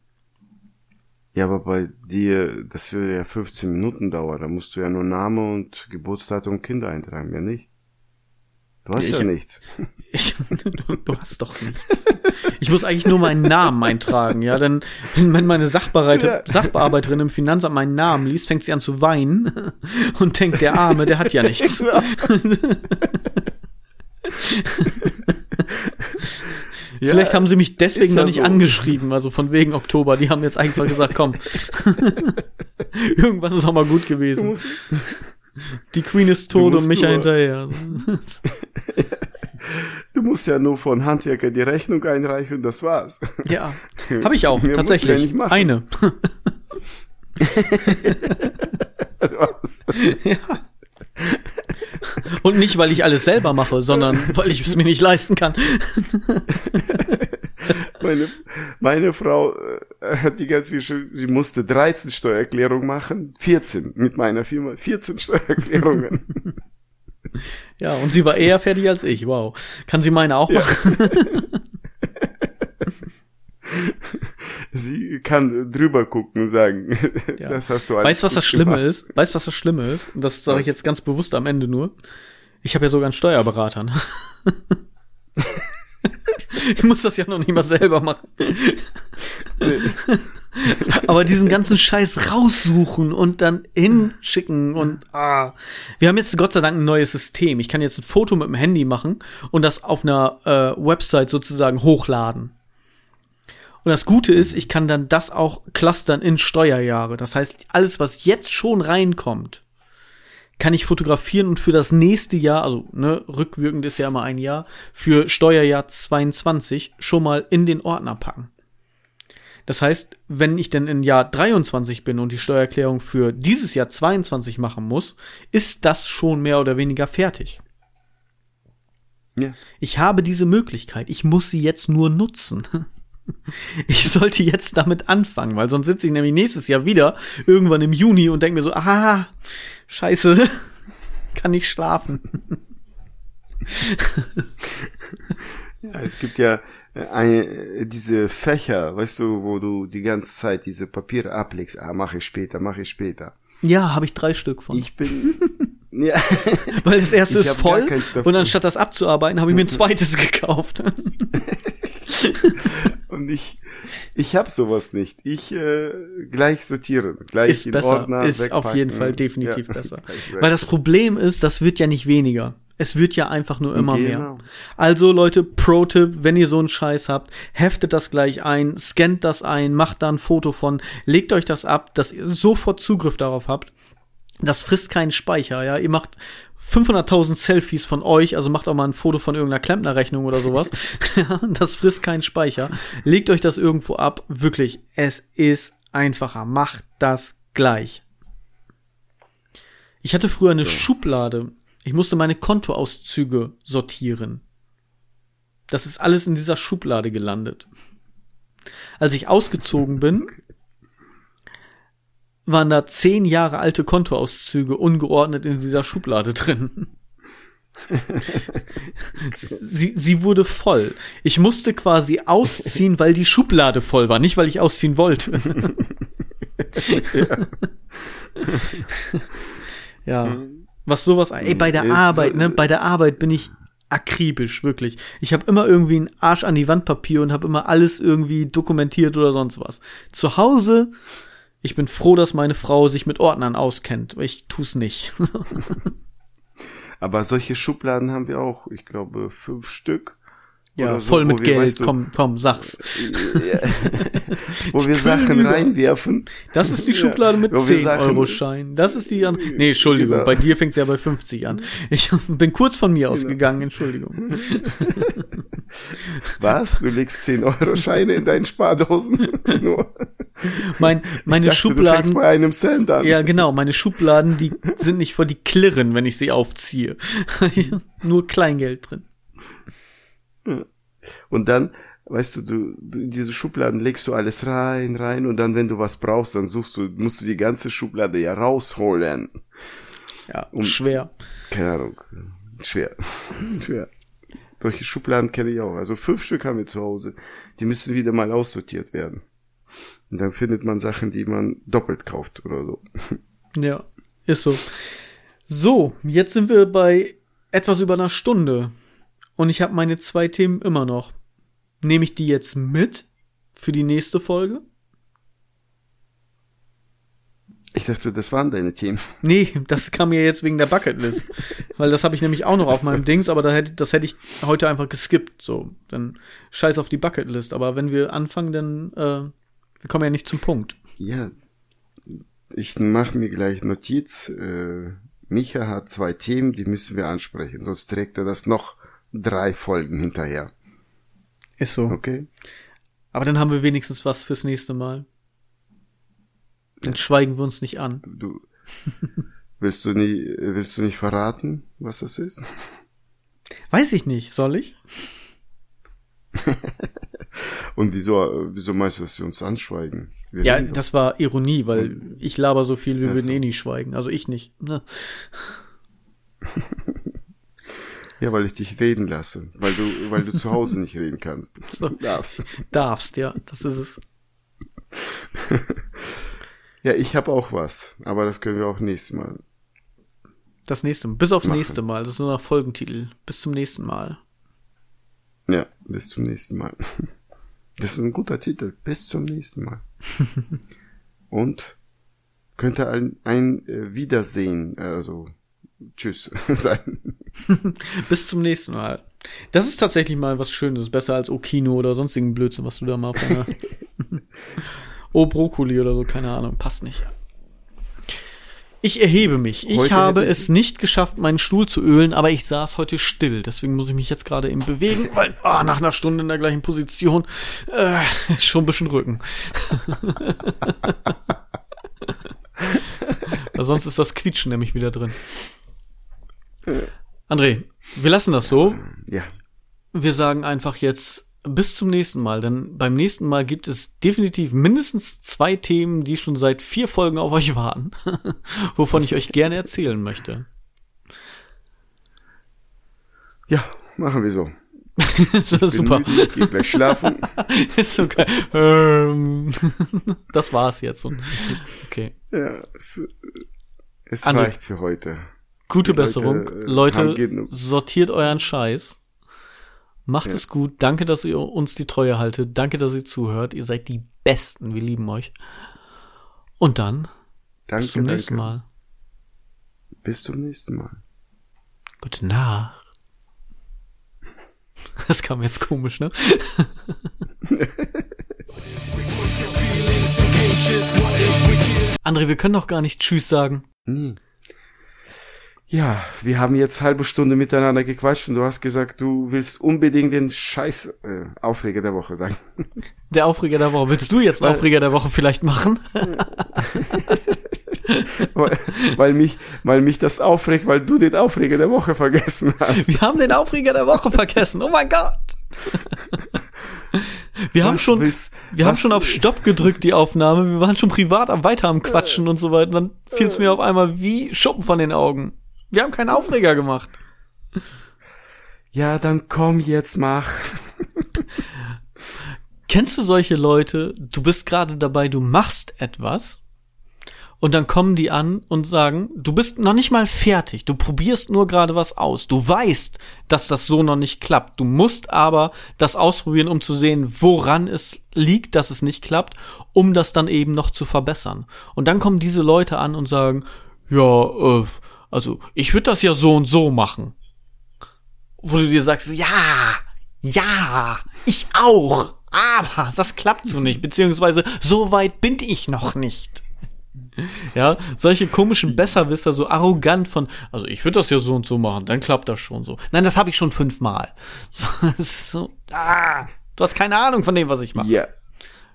Ja, aber bei dir, das würde ja 15 Minuten dauern. Da musst du ja nur Name und Geburtsdatum und Kinder eintragen, ja nicht? Du hast ja, ja nichts. [laughs] Ich, du, du, hast doch nichts. Ich muss eigentlich nur meinen Namen eintragen, ja. Denn wenn meine Sachbearbeiter, Sachbearbeiterin im Finanzamt meinen Namen liest, fängt sie an zu weinen [laughs] und denkt, der Arme, der hat ja [laughs] nichts. Ja, Vielleicht haben sie mich deswegen noch nicht so. angeschrieben, also von wegen Oktober. Die haben jetzt einfach gesagt, komm. [laughs] Irgendwann ist auch mal gut gewesen. Die Queen ist tot und Micha hinterher. [laughs] [laughs] Du musst ja nur von Handwerker die Rechnung einreichen und das war's. Ja, habe ich auch, Mehr tatsächlich. Ja Eine. ja. Und nicht, weil ich alles selber mache, sondern [laughs] weil ich es mir nicht leisten kann. [laughs] meine, meine Frau äh, hat die ganze, sie musste 13 Steuererklärungen machen, 14 mit meiner Firma, 14 Steuererklärungen. [laughs] Ja, und sie war eher fertig als ich, wow. Kann sie meine auch machen? [laughs] sie kann drüber gucken und sagen, ja. [laughs] das hast du alles Weißt du, was das Schlimme gemacht. ist? Weißt du, was das Schlimme ist? Und das sage ich jetzt ganz bewusst am Ende nur. Ich habe ja sogar einen Steuerberater. Ne? [laughs] ich muss das ja noch nicht mal selber machen. Nee. Aber diesen ganzen Scheiß raussuchen und dann hinschicken und ah. Wir haben jetzt Gott sei Dank ein neues System. Ich kann jetzt ein Foto mit dem Handy machen und das auf einer äh, Website sozusagen hochladen. Und das Gute ist, ich kann dann das auch clustern in Steuerjahre. Das heißt, alles, was jetzt schon reinkommt, kann ich fotografieren und für das nächste Jahr, also ne, rückwirkend ist ja immer ein Jahr, für Steuerjahr 22 schon mal in den Ordner packen. Das heißt, wenn ich denn im Jahr 23 bin und die Steuererklärung für dieses Jahr 22 machen muss, ist das schon mehr oder weniger fertig. Ja. Ich habe diese Möglichkeit. Ich muss sie jetzt nur nutzen. [laughs] [laughs] Ich sollte jetzt damit anfangen, weil sonst sitze ich nämlich nächstes Jahr wieder irgendwann im Juni und denke mir so, aha, scheiße, [laughs] kann nicht schlafen. [laughs] Ja, es gibt ja äh, eine, diese Fächer, weißt du, wo du die ganze Zeit diese Papiere ablegst. Ah, mache ich später, mache ich später. Ja, habe ich drei Stück von. Ich bin. ja. Weil das erste ist voll und anstatt das abzuarbeiten, habe ich mir ein zweites gekauft. Und ich, ich habe sowas nicht. Ich äh, gleich sortieren, gleich ist in besser, Ordner ist wegpacken. auf jeden Fall definitiv [laughs] ja. besser. Weil das Problem ist, das wird ja nicht weniger. Es wird ja einfach nur immer genau. mehr. Also Leute, Pro-Tipp, wenn ihr so einen Scheiß habt, heftet das gleich ein, scannt das ein, macht da ein Foto von, legt euch das ab, dass ihr sofort Zugriff darauf habt. Das frisst keinen Speicher, ja. Ihr macht 500.000 Selfies von euch, also macht auch mal ein Foto von irgendeiner Klempnerrechnung oder sowas. [laughs] das frisst keinen Speicher. Legt euch das irgendwo ab. Wirklich, es ist einfacher. Macht das gleich. Ich hatte früher eine so. Schublade ich musste meine Kontoauszüge sortieren. Das ist alles in dieser Schublade gelandet. Als ich ausgezogen bin, waren da zehn Jahre alte Kontoauszüge ungeordnet in dieser Schublade drin. sie, sie wurde voll. Ich musste quasi ausziehen, weil die Schublade voll war, nicht weil ich ausziehen wollte. ja. ja. Was sowas, ey, bei der ist, Arbeit, ne, bei der Arbeit bin ich akribisch, wirklich. Ich habe immer irgendwie einen Arsch an die Wand Papier und habe immer alles irgendwie dokumentiert oder sonst was. Zu Hause, ich bin froh, dass meine Frau sich mit Ordnern auskennt. Ich tu's nicht. [laughs] Aber solche Schubladen haben wir auch, ich glaube, fünf Stück. Ja, so, voll mit Geld, weißt du, komm, komm, sag's. Ja, [laughs] wo wir Sachen reinwerfen. Das ist die Schublade mit 10-Euro-Schein. Das ist die an. Nee, Entschuldigung, genau. bei dir fängt's ja bei 50 an. Ich [laughs] bin kurz von mir genau. ausgegangen, Entschuldigung. [laughs] Was? Du legst 10-Euro-Scheine in deinen Spardosen? Nur. Mein, meine dachte, Schubladen. bei einem Cent an. Ja, genau, meine Schubladen, die sind nicht vor die klirren, wenn ich sie aufziehe. Nur Kleingeld drin. Und dann, weißt du, du, du, diese Schubladen legst du alles rein, rein und dann, wenn du was brauchst, dann suchst du, musst du die ganze Schublade ja rausholen. Ja, um, schwer. Keine Ahnung. Schwer. [laughs] schwer. Solche Schubladen kenne ich auch. Also fünf Stück haben wir zu Hause. Die müssen wieder mal aussortiert werden. Und dann findet man Sachen, die man doppelt kauft oder so. [laughs] Ja, ist so. So, jetzt sind wir bei etwas über einer Stunde. Und ich habe meine zwei Themen immer noch. Nehme ich die jetzt mit für die nächste Folge? Ich dachte, das waren deine Themen. Nee, das kam mir jetzt wegen der Bucketlist. [laughs] Weil das habe ich nämlich auch noch auf meinem Dings, aber da hätte, das hätte ich heute einfach geskippt. So, dann scheiß auf die Bucketlist. Aber wenn wir anfangen, dann äh, wir kommen ja nicht zum Punkt. Ja, ich mache mir gleich Notiz. Äh, Micha hat zwei Themen, die müssen wir ansprechen, sonst trägt er das noch drei Folgen hinterher. Ist so. Okay. Aber dann haben wir wenigstens was fürs nächste Mal. Dann schweigen wir uns nicht an. Du willst du nicht willst du nicht verraten, was das ist? Weiß ich nicht, soll ich? [laughs] Und wieso wieso meinst du, dass wir uns anschweigen? Wir ja, das war Ironie, weil Und, ich laber so viel, wir würden eh nie schweigen. Also ich nicht. Ne? [laughs] Ja, weil ich dich reden lasse, weil du, weil du zu Hause nicht reden kannst. [laughs] Darfst. Darfst, ja, das ist es. [laughs] ja, ich habe auch was, aber das können wir auch nächstes Mal. Das nächste Mal. Bis aufs machen. nächste Mal. Das ist nur noch Folgentitel. Bis zum nächsten Mal. Ja, bis zum nächsten Mal. [laughs] Das ist ein guter Titel. Bis zum nächsten Mal. Und könnte ein, ein äh, Wiedersehen, also Tschüss [laughs] sein. [laughs] Bis zum nächsten Mal. Das ist tatsächlich mal was Schönes, besser als Okino oder sonstigen Blödsinn, was du da mal auf [laughs] Oh, Brokkoli oder so, keine Ahnung, passt nicht. Ich erhebe mich. Ich heute habe es nicht geschafft, meinen Stuhl zu ölen, aber ich saß heute still. Deswegen muss ich mich jetzt gerade eben bewegen, weil oh, nach einer Stunde in der gleichen Position äh, ist schon ein bisschen Rücken. sonst ist das Quietschen nämlich wieder drin. André, wir lassen das so. Ja. Wir sagen einfach jetzt bis zum nächsten Mal, denn beim nächsten Mal gibt es definitiv mindestens zwei Themen, die schon seit vier Folgen auf euch warten, [laughs] wovon ich euch gerne erzählen möchte. Ja, machen wir so. [laughs] Super. Müde, geh gleich schlafen. [laughs] ist okay. Ähm, das war's jetzt. Okay. Ja, es, es reicht für heute. Gute Die Besserung. Leute, Leute sortiert euren Scheiß. Macht ja. es gut. Danke, dass ihr uns die Treue haltet. Danke, dass ihr zuhört. Ihr seid die Besten. Wir lieben euch. Und dann danke, bis zum nächsten danke. Mal. Bis zum nächsten Mal. Gute Nacht. [laughs] Das kam jetzt komisch, ne? [laughs] André, wir können doch gar nicht Tschüss sagen. Nie. Ja, wir haben jetzt halbe Stunde miteinander gequatscht und du hast gesagt, du willst unbedingt den Scheiß äh, Aufreger der Woche sagen. [laughs] Der Aufreger der Woche. Willst du jetzt einen Aufreger der Woche vielleicht machen? [laughs] weil, weil, mich, weil mich das aufregt, weil du den Aufreger der Woche vergessen hast. Wir haben den Aufreger der Woche vergessen. Oh mein Gott. Wir was haben schon, willst, wir haben schon auf Stopp gedrückt, die Aufnahme. Wir waren schon privat am weiter am Quatschen und so weiter. Dann fiel es mir auf einmal wie Schuppen von den Augen. Wir haben keinen Aufreger gemacht. Ja, dann komm jetzt, mach. Kennst du solche Leute, du bist gerade dabei, du machst etwas und dann kommen die an und sagen, du bist noch nicht mal fertig, du probierst nur gerade was aus, du weißt, dass das so noch nicht klappt, du musst aber das ausprobieren, um zu sehen, woran es liegt, dass es nicht klappt, um das dann eben noch zu verbessern. Und dann kommen diese Leute an und sagen, ja, äh, also ich würde das ja so und so machen. Wo du dir sagst, ja, ja, ich auch, aber das klappt so nicht, beziehungsweise so weit bin ich noch nicht. Ja, solche komischen Besserwisser, so arrogant von, also ich würde das ja so und so machen, dann klappt das schon so. Nein, das habe ich schon fünfmal. [laughs] So, so, ah, du hast keine Ahnung von dem, was ich mache. Ja.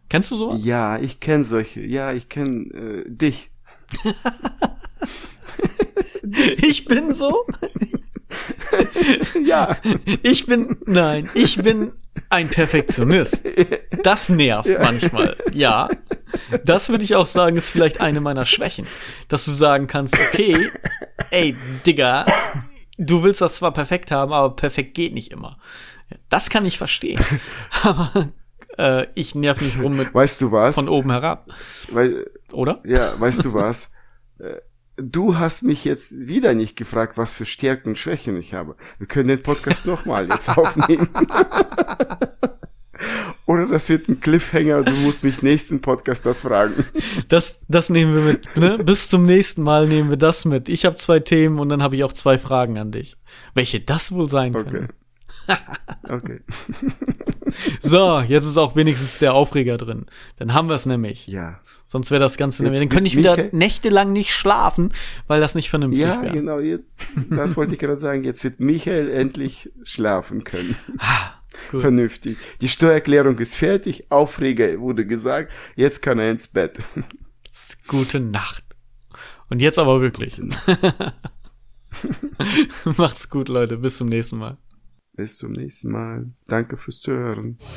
Kennst du sowas? Ja, ich kenne solche. Ja, ich kenne äh, dich. [laughs] [laughs] Ich bin so. [laughs] ja. Ich bin, nein, ich bin ein Perfektionist. Das nervt ja. manchmal. Ja. Das würde ich auch sagen, ist vielleicht eine meiner Schwächen. Dass du sagen kannst, okay, ey, Digga, du willst das zwar perfekt haben, aber perfekt geht nicht immer. Das kann ich verstehen. [laughs] Aber äh, ich nerv nicht rum mit weißt du was? von oben herab. Weil, Oder? Ja, weißt du was? Du hast mich jetzt wieder nicht gefragt, was für Stärken und Schwächen ich habe. Wir können den Podcast nochmal jetzt [laughs] aufnehmen. Oder das wird ein Cliffhanger, du musst mich nächsten Podcast das fragen. Das, das nehmen wir mit. Ne? Bis zum nächsten Mal nehmen wir das mit. Ich habe zwei Themen und dann habe ich auch zwei Fragen an dich. Welche das wohl sein okay. können. [laughs] okay. so, jetzt ist auch wenigstens der Aufreger drin. Dann haben wir es nämlich. Ja. Sonst wäre das Ganze nämlich. Dann könnte ich wieder Michael, nächtelang nicht schlafen, weil das nicht vernünftig wäre. Ja, wär. genau, jetzt, das wollte ich gerade sagen. Jetzt wird Michael endlich schlafen können. Ah, Vernünftig. Die Steuererklärung ist fertig, Aufreger wurde gesagt, jetzt kann er ins Bett. Gute Nacht. Und jetzt aber wirklich. [laughs] Macht's gut, Leute. Bis zum nächsten Mal. Bis zum nächsten Mal. Danke fürs Zuhören. What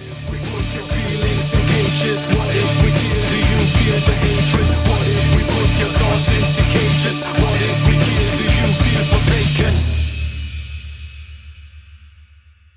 if we put your thoughts into cages? What if we give you feel forsaken?